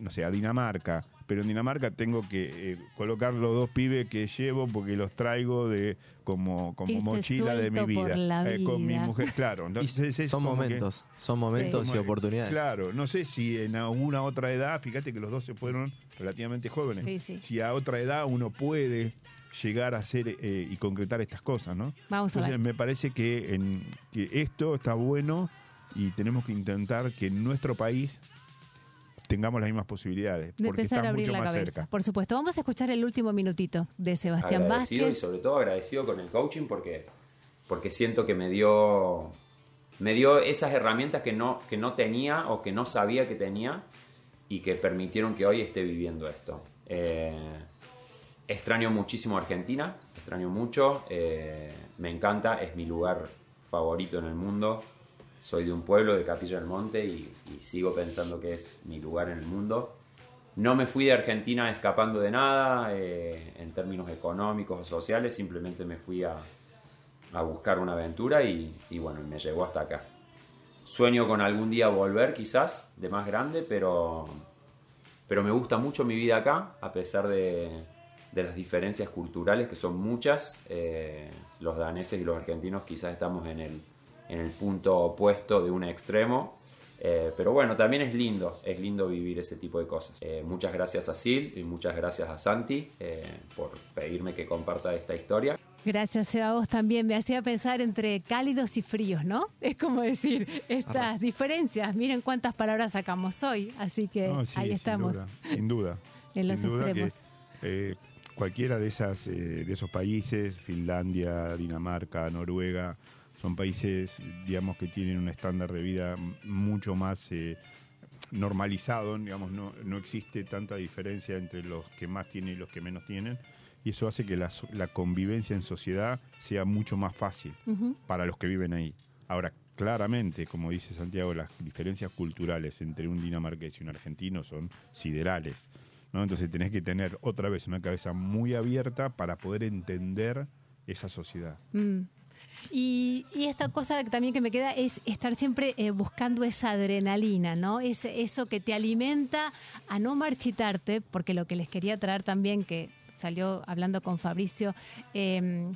no sé, a Dinamarca, pero en Dinamarca tengo que eh, colocar los dos pibes que llevo porque los traigo de como, como mochila de mi vida, eh, con mi mujer, claro. Y Entonces es son que- momentos, son momentos como y oportunidades. Claro, no sé si en alguna otra edad, fíjate que los dos se fueron relativamente jóvenes. Sí, sí. Si a otra edad uno puede llegar a hacer eh, y concretar estas cosas, ¿no? Vamos a Entonces ver. me parece que, en, que esto está bueno y tenemos que intentar que en nuestro país tengamos las mismas posibilidades, De porque empezar está a abrir mucho la más cabeza. cerca. Por supuesto. Vamos a escuchar el último minutito de Sebastián agradecido y sobre todo agradecido con el coaching porque, porque siento que me dio, me dio esas herramientas que no, que no tenía o que no sabía que tenía y que permitieron que hoy esté viviendo esto. Eh, extraño muchísimo Argentina, extraño mucho, eh, me encanta, es mi lugar favorito en el mundo. Soy de un pueblo de Capilla del Monte y, sigo pensando que es mi lugar en el mundo. No me fui de Argentina escapando de nada eh, en términos económicos o sociales, simplemente me fui a, a buscar una aventura y, y bueno, me llegó hasta acá. Sueño con algún día volver quizás, de más grande, pero, pero me gusta mucho mi vida acá, a pesar de, de las diferencias culturales que son muchas. Eh, los daneses y los argentinos quizás estamos en el, en el punto opuesto de un extremo. Eh, pero bueno, también es lindo, es lindo vivir ese tipo de cosas. Eh, muchas gracias a Sil y muchas gracias a Santi eh, por pedirme que comparta esta historia. Gracias, Seba, a vos también. Me hacía pensar entre cálidos y fríos, ¿no? Es como decir, estas diferencias. Miren cuántas palabras sacamos hoy. Así que No, sí, ahí sin estamos. duda, Sin duda. En los Sin duda extremos. que, eh, cualquiera de, esas, eh, de esos países, Finlandia, Dinamarca, Noruega, son países, digamos, que tienen un estándar de vida mucho más eh, normalizado, digamos, no, no existe tanta diferencia entre los que más tienen y los que menos tienen, y eso hace que la, la convivencia en sociedad sea mucho más fácil para los que viven ahí. Ahora, claramente, como dice Santiago, las diferencias culturales entre un dinamarqués y un argentino son siderales. Entonces tenés que tener otra vez una cabeza muy abierta para poder entender esa sociedad. Mm. Y, esta cosa también que me queda es estar siempre eh, buscando esa adrenalina, ¿no? Es, eso que te alimenta a no marchitarte, porque lo que les quería traer también, que salió hablando con Fabricio, eh,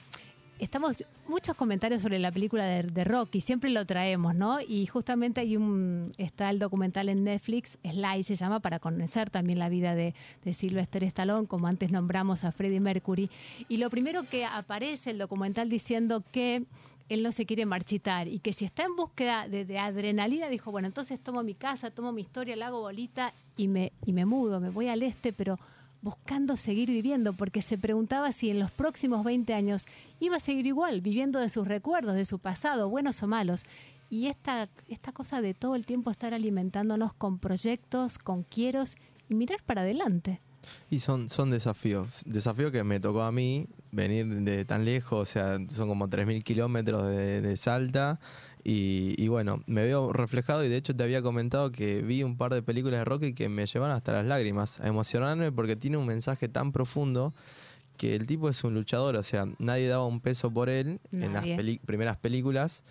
estamos muchos comentarios sobre la película de, Rocky, siempre lo traemos, ¿no? Y justamente hay un está el documental en Netflix, Sly se llama, para conocer también la vida de, de Sylvester Stallone, como antes nombramos a Freddie Mercury. Y lo primero que aparece el documental diciendo que él no se quiere marchitar y que si está en búsqueda de, de adrenalina, dijo, bueno, entonces tomo mi casa, tomo mi historia, la hago bolita y me, y me mudo, me voy al este, pero buscando seguir viviendo, porque se preguntaba si en los próximos 20 años iba a seguir igual, viviendo de sus recuerdos, de su pasado, buenos o malos. Y esta, esta cosa de todo el tiempo estar alimentándonos con proyectos, con quieros y mirar para adelante. Y son, son desafíos. Desafío que me tocó a mí venir de tan lejos, o sea, son como 3.000 kilómetros de, de Salta. Y, y bueno, me veo reflejado y de hecho te había comentado que vi un par de películas de Rocky que me llevan hasta las lágrimas, a emocionarme porque tiene un mensaje tan profundo que el tipo es un luchador, o sea, nadie daba un peso por él en las primeras películas.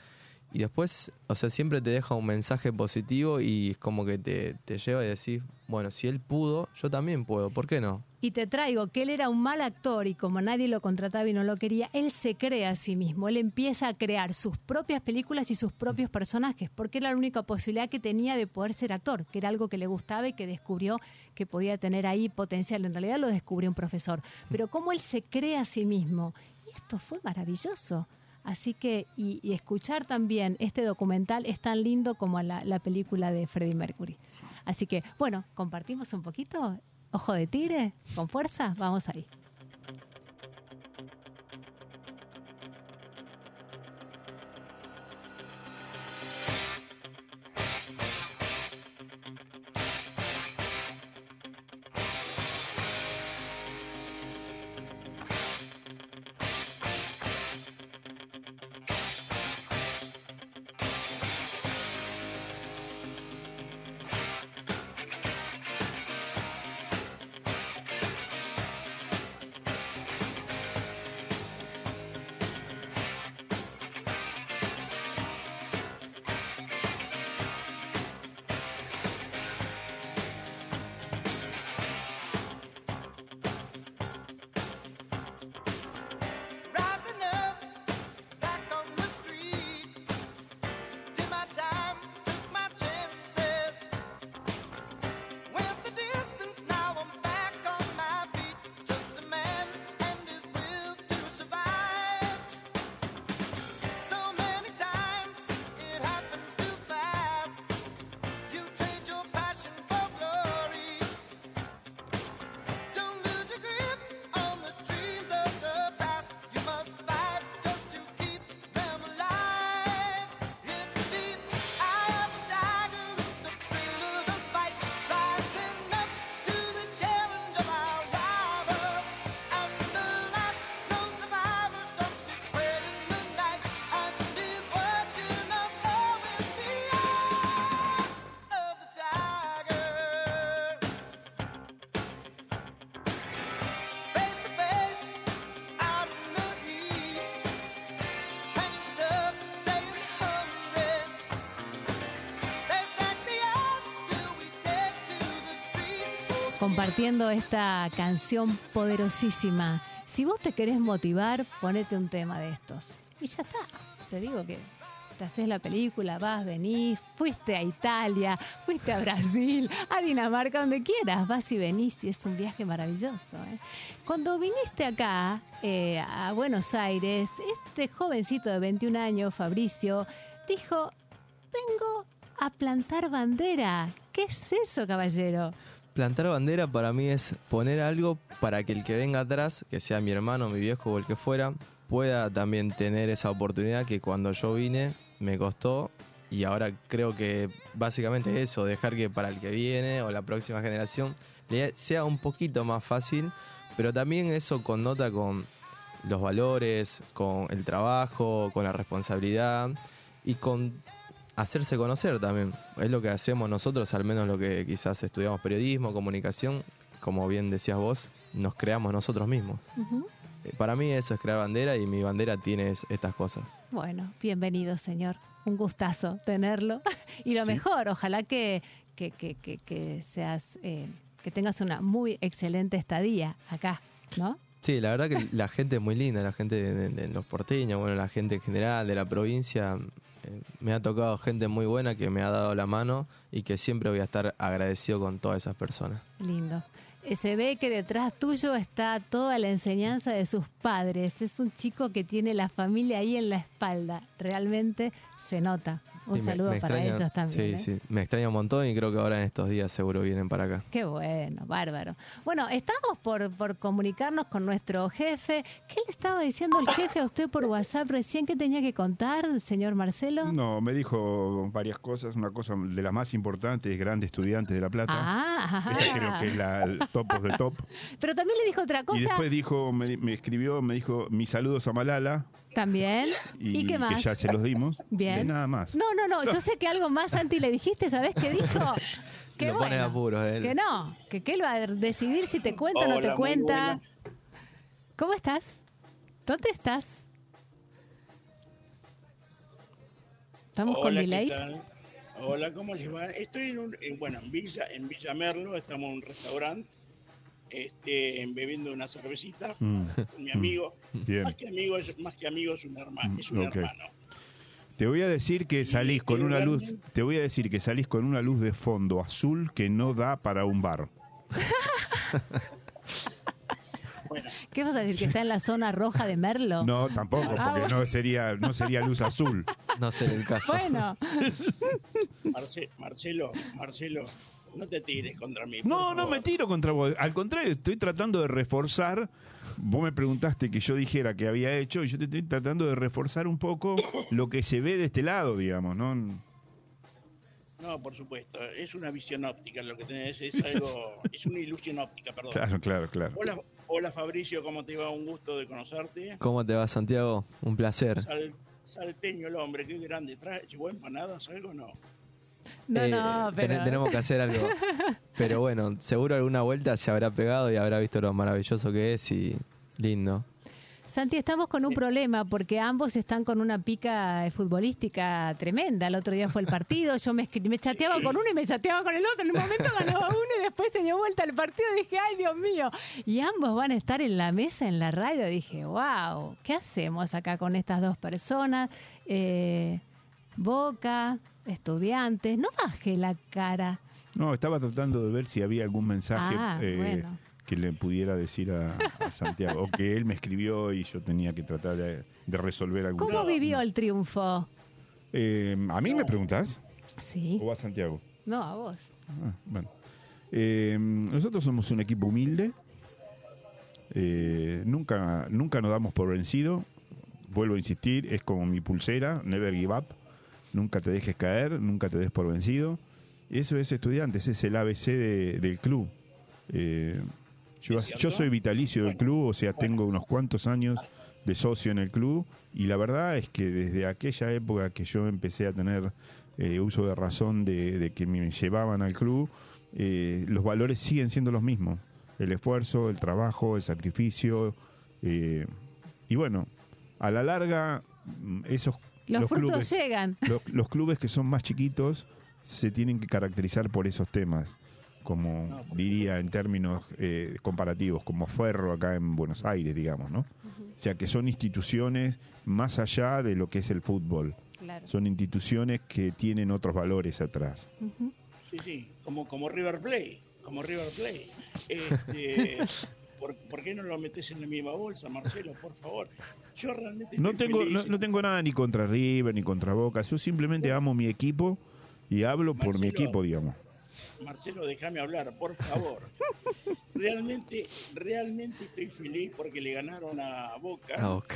Y después, o sea, siempre te deja un mensaje positivo y es como que te, te lleva y decís, bueno, si él pudo, yo también puedo, ¿por qué no? Y te traigo que él era un mal actor y como nadie lo contrataba y no lo quería, él se crea a sí mismo. Él empieza a crear sus propias películas y sus propios personajes, porque era la única posibilidad que tenía de poder ser actor, que era algo que le gustaba y que descubrió que podía tener ahí potencial. En realidad lo descubrió un profesor. Pero cómo él se crea a sí mismo. Y esto fue maravilloso. Así que, y, escuchar también este documental es tan lindo como la película de Freddie Mercury. Así que, bueno, compartimos un poquito. Ojo de tigre, con fuerza, vamos ahí. Compartiendo esta canción poderosísima. Si vos te querés motivar, ponete un tema de estos. Y ya está. Te digo que te haces la película, vas, venís, fuiste a Italia, fuiste a Brasil, a Dinamarca, donde quieras, vas y venís y es un viaje maravilloso. ¿eh? Cuando viniste acá, eh, a Buenos Aires, este jovencito de 21 años, Fabricio, dijo, vengo a plantar bandera. ¿Qué es eso, caballero? Plantar bandera para mí es poner algo para que el que venga atrás, que sea mi hermano, mi viejo o el que fuera, pueda también tener esa oportunidad que cuando yo vine me costó. Y ahora creo que básicamente eso, dejar que para el que viene o la próxima generación sea un poquito más fácil, pero también eso connota con los valores, con el trabajo, con la responsabilidad y con hacerse conocer también. Es lo que hacemos nosotros, al menos lo que quizás estudiamos periodismo, comunicación, como bien decías vos, nos creamos nosotros mismos. Eh, Para mí eso es crear bandera y mi bandera tiene es- estas cosas. Bueno, bienvenido, señor. Un gustazo tenerlo. Y lo mejor, ojalá que, que, que, que, que seas, eh, que tengas una muy excelente estadía acá, ¿no? Sí, la verdad que la gente es muy linda, la gente de, de los porteños, bueno, la gente en general de la provincia. Me ha tocado gente muy buena que me ha dado la mano y que siempre voy a estar agradecido con todas esas personas. Lindo. Eh, Se ve que detrás tuyo está toda la enseñanza de sus padres. Es un chico que tiene la familia ahí en la espalda. Realmente se nota. Un Sí, saludo me para extraña- ellos también. Sí, ¿eh? sí, me extraña un montón y creo que ahora en estos días seguro vienen para acá. Qué bueno, bárbaro. Bueno, estamos por, por comunicarnos con nuestro jefe. ¿Qué le estaba diciendo el jefe a usted por WhatsApp recién que tenía que contar, señor Marcelo? No, me dijo varias cosas. Una cosa de las más importantes, grande estudiante de La Plata. Ah, Esa creo que es la el top of the top. pero también le dijo otra cosa. Y después dijo, me, me escribió, me dijo mis saludos a Malala. También. Y, ¿Y, qué más? que ya se los dimos. Bien. Nada más. No, no, no. Yo sé que algo más, Santi, le dijiste. ¿Sabés qué dijo? Que Lo pone en apuros, él. Que no. Que, que él va a decidir si te cuenta o no te cuenta. ¿Cómo estás? ¿Dónde estás? ¿Estamos con Hola, ¿qué delay? Hola, ¿cómo les va? Estoy en, un, en- bueno, en Villa, en Villa Merlo, estamos en un restaurante, este, bebiendo una cervecita Mm. con mi amigo. Bien. Más que amigo, es, más que amigo es un hermano, es un hermano. Te voy a decir que salís con una luz, te voy a decir que salís con una luz de fondo azul que no da para un bar. Bueno, ¿Qué vas a decir? ¿Que está en la zona roja de Merlo? No, tampoco, Ah, porque no sería, no sería luz azul. No sé el caso. Bueno, Marce- Marcelo, Marcelo, no te tires contra mí. No, no favor. me tiro contra vos. Al contrario, estoy tratando de reforzar. Vos me preguntaste que yo dijera que había hecho y yo te estoy tratando de reforzar un poco lo que se ve de este lado, digamos, ¿no? No, por supuesto, es una visión óptica lo que tenés, es algo, es una ilusión óptica, perdón. Claro, claro, claro. Hola, hola Fabricio, ¿cómo te va? Un gusto de conocerte. ¿Cómo te va, Santiago? Un placer. Sal- salteño el hombre, qué grande. ¿Trae, ¿Llevó empanadas, algo o no? No, Eh, no, ten- pero... tenemos que hacer algo. Pero bueno, seguro alguna vuelta se habrá pegado y habrá visto lo maravilloso que es y lindo. Santi, estamos con un problema porque ambos están con una pica futbolística tremenda. El otro día fue el partido, yo me, chateaba con uno y me chateaba con el otro. En un momento ganaba uno y después se dio vuelta el partido y dije, ay Dios mío. Y ambos van a estar en la mesa, en la radio. Dije, wow, ¿qué hacemos acá con estas dos personas? Eh, Boca, estudiantes, no baje la cara. No, estaba tratando de ver si había algún mensaje Ah, eh, bueno. que le pudiera decir a, a Santiago. O que él me escribió y yo tenía que tratar de, de resolver algún ¿Cómo vivió el triunfo? Eh, ¿A mí me preguntás? Sí, ¿O a Santiago? no, a vos. Ah, bueno. Eh, nosotros somos un equipo humilde. Nunca, nunca nos damos por vencido. Vuelvo a insistir, es como mi pulsera, never give up. Nunca te dejes caer, nunca te des por vencido. Eso es estudiantes, es el ABC de- del club. Eh, yo, soy vitalicio del club, o sea, tengo unos cuantos años de socio en el club y la verdad es que desde aquella época que yo empecé a tener eh, uso de razón de, que me llevaban al club, eh, los valores siguen siendo los mismos. El esfuerzo, el trabajo, el sacrificio. y bueno, a la larga, mm, esos Los, frutos clubes, llegan. los, los clubes que son más chiquitos se tienen que caracterizar por esos temas. como diría en términos eh, comparativos, como Ferro acá en Buenos Aires, digamos, ¿no? O sea, que son instituciones más allá de lo que es el fútbol. Claro. Son instituciones que tienen otros valores atrás. Sí, sí, como, como River Play, como River Play. Este, ¿por, por qué no lo metes en la misma bolsa, Marcelo? Por favor. Yo realmente No estoy tengo, feliz. no, no tengo nada ni contra River ni contra Boca. Yo simplemente amo mi equipo y hablo por mi equipo, digamos. Marcelo, déjame hablar, por favor. Realmente, realmente estoy feliz porque le ganaron a Boca, Ah, ok.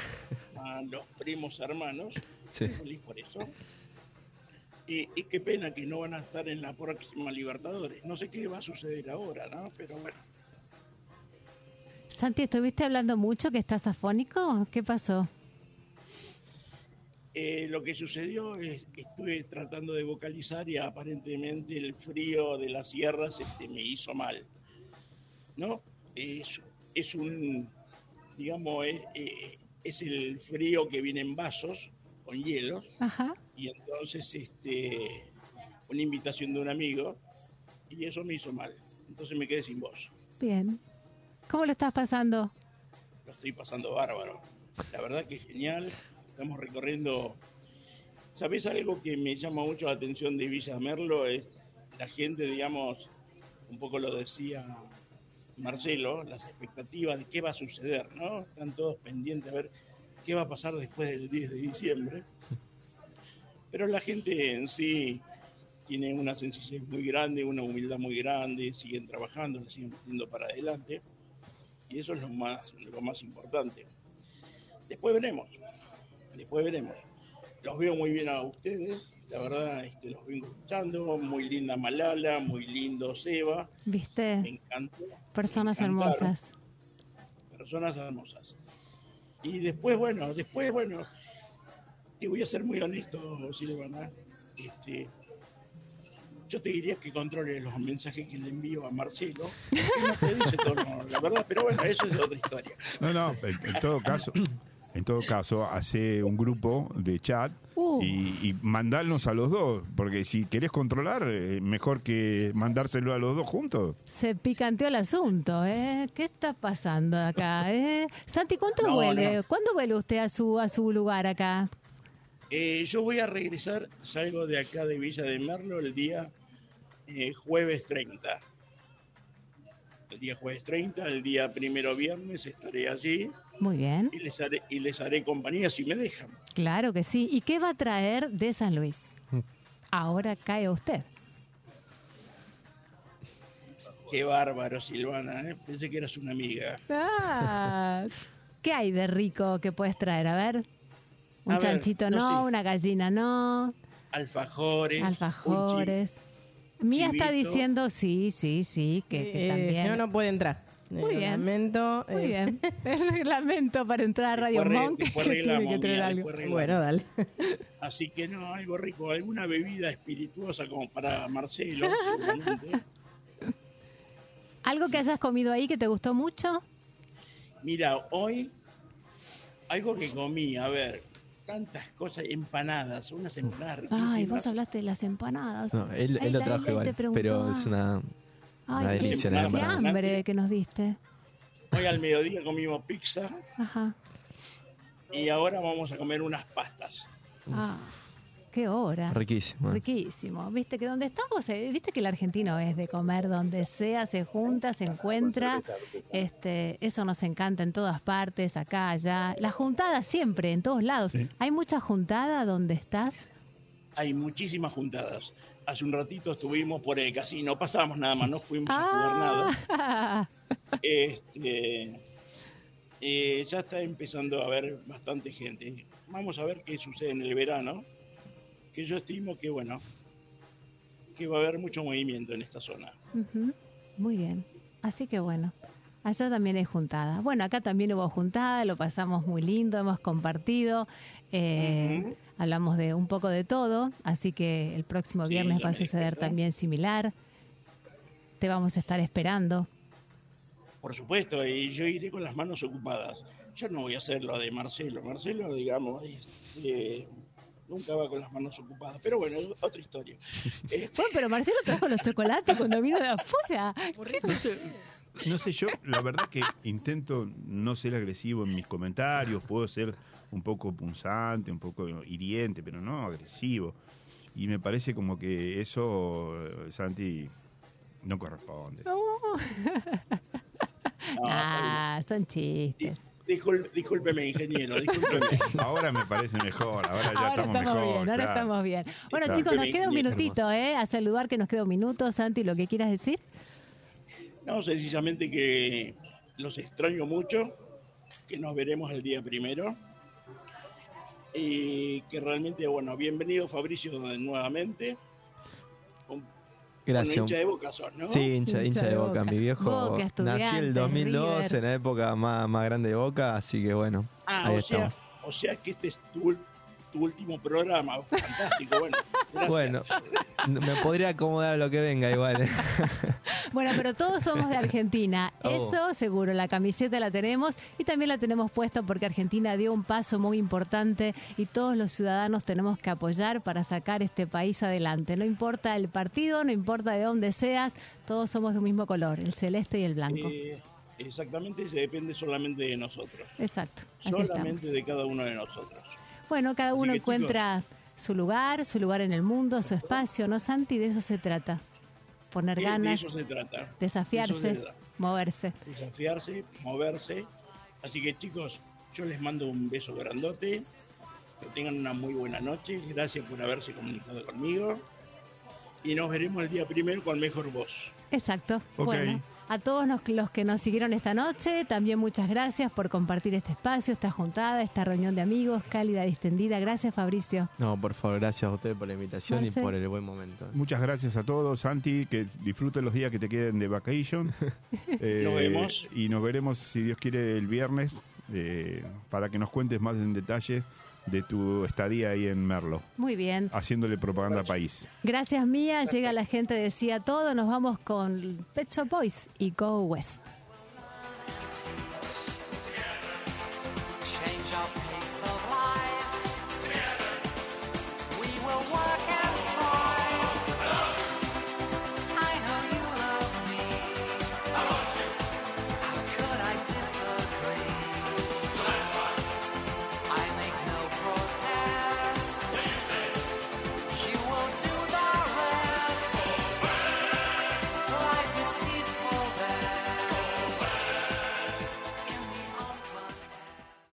a los primos hermanos. Sí. Estoy feliz por eso. Y, y qué pena que no van a estar en la próxima Libertadores. No sé qué va a suceder ahora, ¿no? Pero bueno. Santi, ¿estuviste hablando mucho que estás afónico? ¿Qué pasó? Eh, lo que sucedió es que estuve tratando de vocalizar y aparentemente el frío de las sierras este, me hizo mal. ¿No? Es, es un, digamos, es, eh, es el frío que viene en vasos con hielos Ajá. y entonces este, una invitación de un amigo y eso me hizo mal. Entonces me quedé sin voz. Bien. ¿Cómo lo estás pasando? lo estoy pasando bárbaro. La verdad que es genial. Estamos recorriendo. ¿Sabes algo que me llama mucho la atención de Villa Merlo? Es la gente, digamos, un poco lo decía Marcelo, las expectativas de qué va a suceder, ¿no? Están todos pendientes a ver qué va a pasar después del 10 de diciembre. Pero la gente en sí tiene una sencillez muy grande, una humildad muy grande, siguen trabajando, le siguen metiendo para adelante y eso es lo más, lo más importante. Después veremos, después veremos. Los veo muy bien a ustedes, la verdad, este, los vengo escuchando, muy linda Malala, muy lindo Seba, me ¿Viste? encantó, Personas me hermosas. personas hermosas. Y después, bueno, después, bueno, te voy a ser muy honesto, Silvana, este, yo te diría que controles los mensajes que le envío a Marcelo, que no te dice todo, no, la verdad, pero bueno, eso es otra historia. No, no, en, en todo caso, en todo caso, hace un grupo de chat Uh. y, y mandarnos a los dos, porque si querés controlar, eh, mejor que mandárselo a los dos juntos. Se picanteó el asunto, ¿eh? ¿Qué está pasando acá? Eh? Santi, ¿cuánto No, vuelve? no. ¿Cuándo vuelve usted a su, a su lugar acá? Eh, yo voy a regresar, salgo de acá de Villa de Merlo el día eh, jueves 30. El día jueves 30, el día primero viernes estaré allí Muy bien, y les haré, y les haré compañía si me dejan. claro que sí. ¿Y qué va a traer de San Luis? Ahora cae usted. Qué bárbaro, Silvana, ¿eh? pensé que eras una amiga. Ah, ¿Qué hay de rico que puedes traer? A ver. Un A ver, chanchito no, una gallina no, Alfajores. un alfajores. Mía está diciendo sí, sí, sí, que, que Eh, también. Si no, no puede entrar. Muy bien. Lamento. Muy eh, bien. El reglamento para entrar a Radio Después Monk después que tiene que tener algo. Bueno, dale. Así que no, algo rico, alguna bebida espirituosa como para Marcelo, seguramente. ¿Algo que hayas comido ahí que te gustó mucho? Mira, hoy algo que comí, a ver, tantas cosas, empanadas, unas empanadas riquísimas. Ay, vos hablaste de las empanadas. No, él, Ay, él lo trajo igual, pero es una, una Ay, delicia qué, qué hambre que nos diste. Hoy al mediodía comimos pizza Ajá. y ahora vamos a comer unas pastas. Ah, qué hora. Riquísimo. Riquísimo. Viste que donde estamos, eh, viste que el argentino es de comer donde sea, se junta, se encuentra. Este, eso nos encanta en todas partes, acá, allá. La juntada siempre, en todos lados. Hay mucha juntada donde estás. Hay muchísimas juntadas. Hace un ratito estuvimos por el casino, pasamos nada más, no fuimos a jugar nada. Ah, Este, eh, ya está empezando a haber bastante gente. Vamos a ver qué sucede en el verano, que yo estimo que, bueno, que va a haber mucho movimiento en esta zona. Muy bien. Así que bueno, allá también hay juntada. Bueno, acá también hubo juntada, lo pasamos muy lindo, hemos compartido, eh, hablamos de un poco de todo, así que el próximo viernes va a suceder también similar. Te vamos a estar esperando. Por supuesto, y yo iré con las manos ocupadas. Yo no voy a hacer lo de Marcelo. Marcelo, digamos, este, nunca va con las manos ocupadas. Pero bueno, es otra historia. Este, Bueno, pero Marcelo trajo los chocolates cuando vino de afuera. No sé, no sé, yo la verdad que intento no ser agresivo en mis comentarios, puedo ser un poco punzante, un poco hiriente, pero no agresivo. Y me parece como que eso, eh, Santi, no corresponde. Ah, son chistes. Discul- discúlpeme, ingeniero, discúlpeme. Ahora me parece mejor, ahora ya Ahora estamos, estamos mejor. bien, ahora claro. estamos bien. Bueno, Está. chicos, nos queda un minutito, ¿eh? A saludar que nos queda un minuto. Santi, lo que quieras decir. No, sencillamente que los extraño mucho, que nos veremos el día primero. Y que realmente, bueno, bienvenido Fabricio nuevamente. Gracias. un hincha de boca sos, ¿no? Sí, hincha, hincha de Boca. Mi viejo Boca, nací en el Estudiantes, 2002, River. en la época más, más grande de Boca, así que bueno, Ah, ahí o sea, estamos. o sea que este es tu, tu último programa. Fantástico, bueno. gracias. Bueno, me podría acomodar a lo que venga igual. ¿eh? Bueno, pero todos somos de Argentina. Oh. Eso seguro, la camiseta la tenemos y también la tenemos puesta porque Argentina dio un paso muy importante y todos los ciudadanos tenemos que apoyar para sacar este país adelante. No importa el partido, no importa de dónde seas, todos somos de un mismo color, el celeste y el blanco. Eh, exactamente, se depende solamente de nosotros. Exacto. Solamente de cada uno de nosotros. Bueno, cada uno que, encuentra su lugar, su lugar en el mundo, su espacio, ¿no, Santi? De eso se trata. Poner De- de ganas, eso se trata. De desafiarse, se moverse. desafiarse, moverse. Así que chicos, yo les mando un beso grandote. Que tengan una muy buena noche. Gracias por haberse comunicado conmigo. Y nos veremos el día primero con mejor voz. Exacto. Bueno, a todos los, los que nos siguieron esta noche, también muchas gracias por compartir este espacio, esta juntada, esta reunión de amigos, cálida, distendida. Gracias, Fabricio. No, por favor, gracias a usted por la invitación Marce. y por el buen momento. Muchas gracias a todos, Santi, que disfruten los días que te queden de vacation. Eh, Nos vemos. Y nos veremos, si Dios quiere, el viernes, eh, para que nos cuentes más en detalle de tu estadía ahí en Merlo, Muy bien. haciéndole propaganda al país. Gracias, Mía. Llega la gente, decía todo. Nos vamos con Pet Shop Boys y Go West.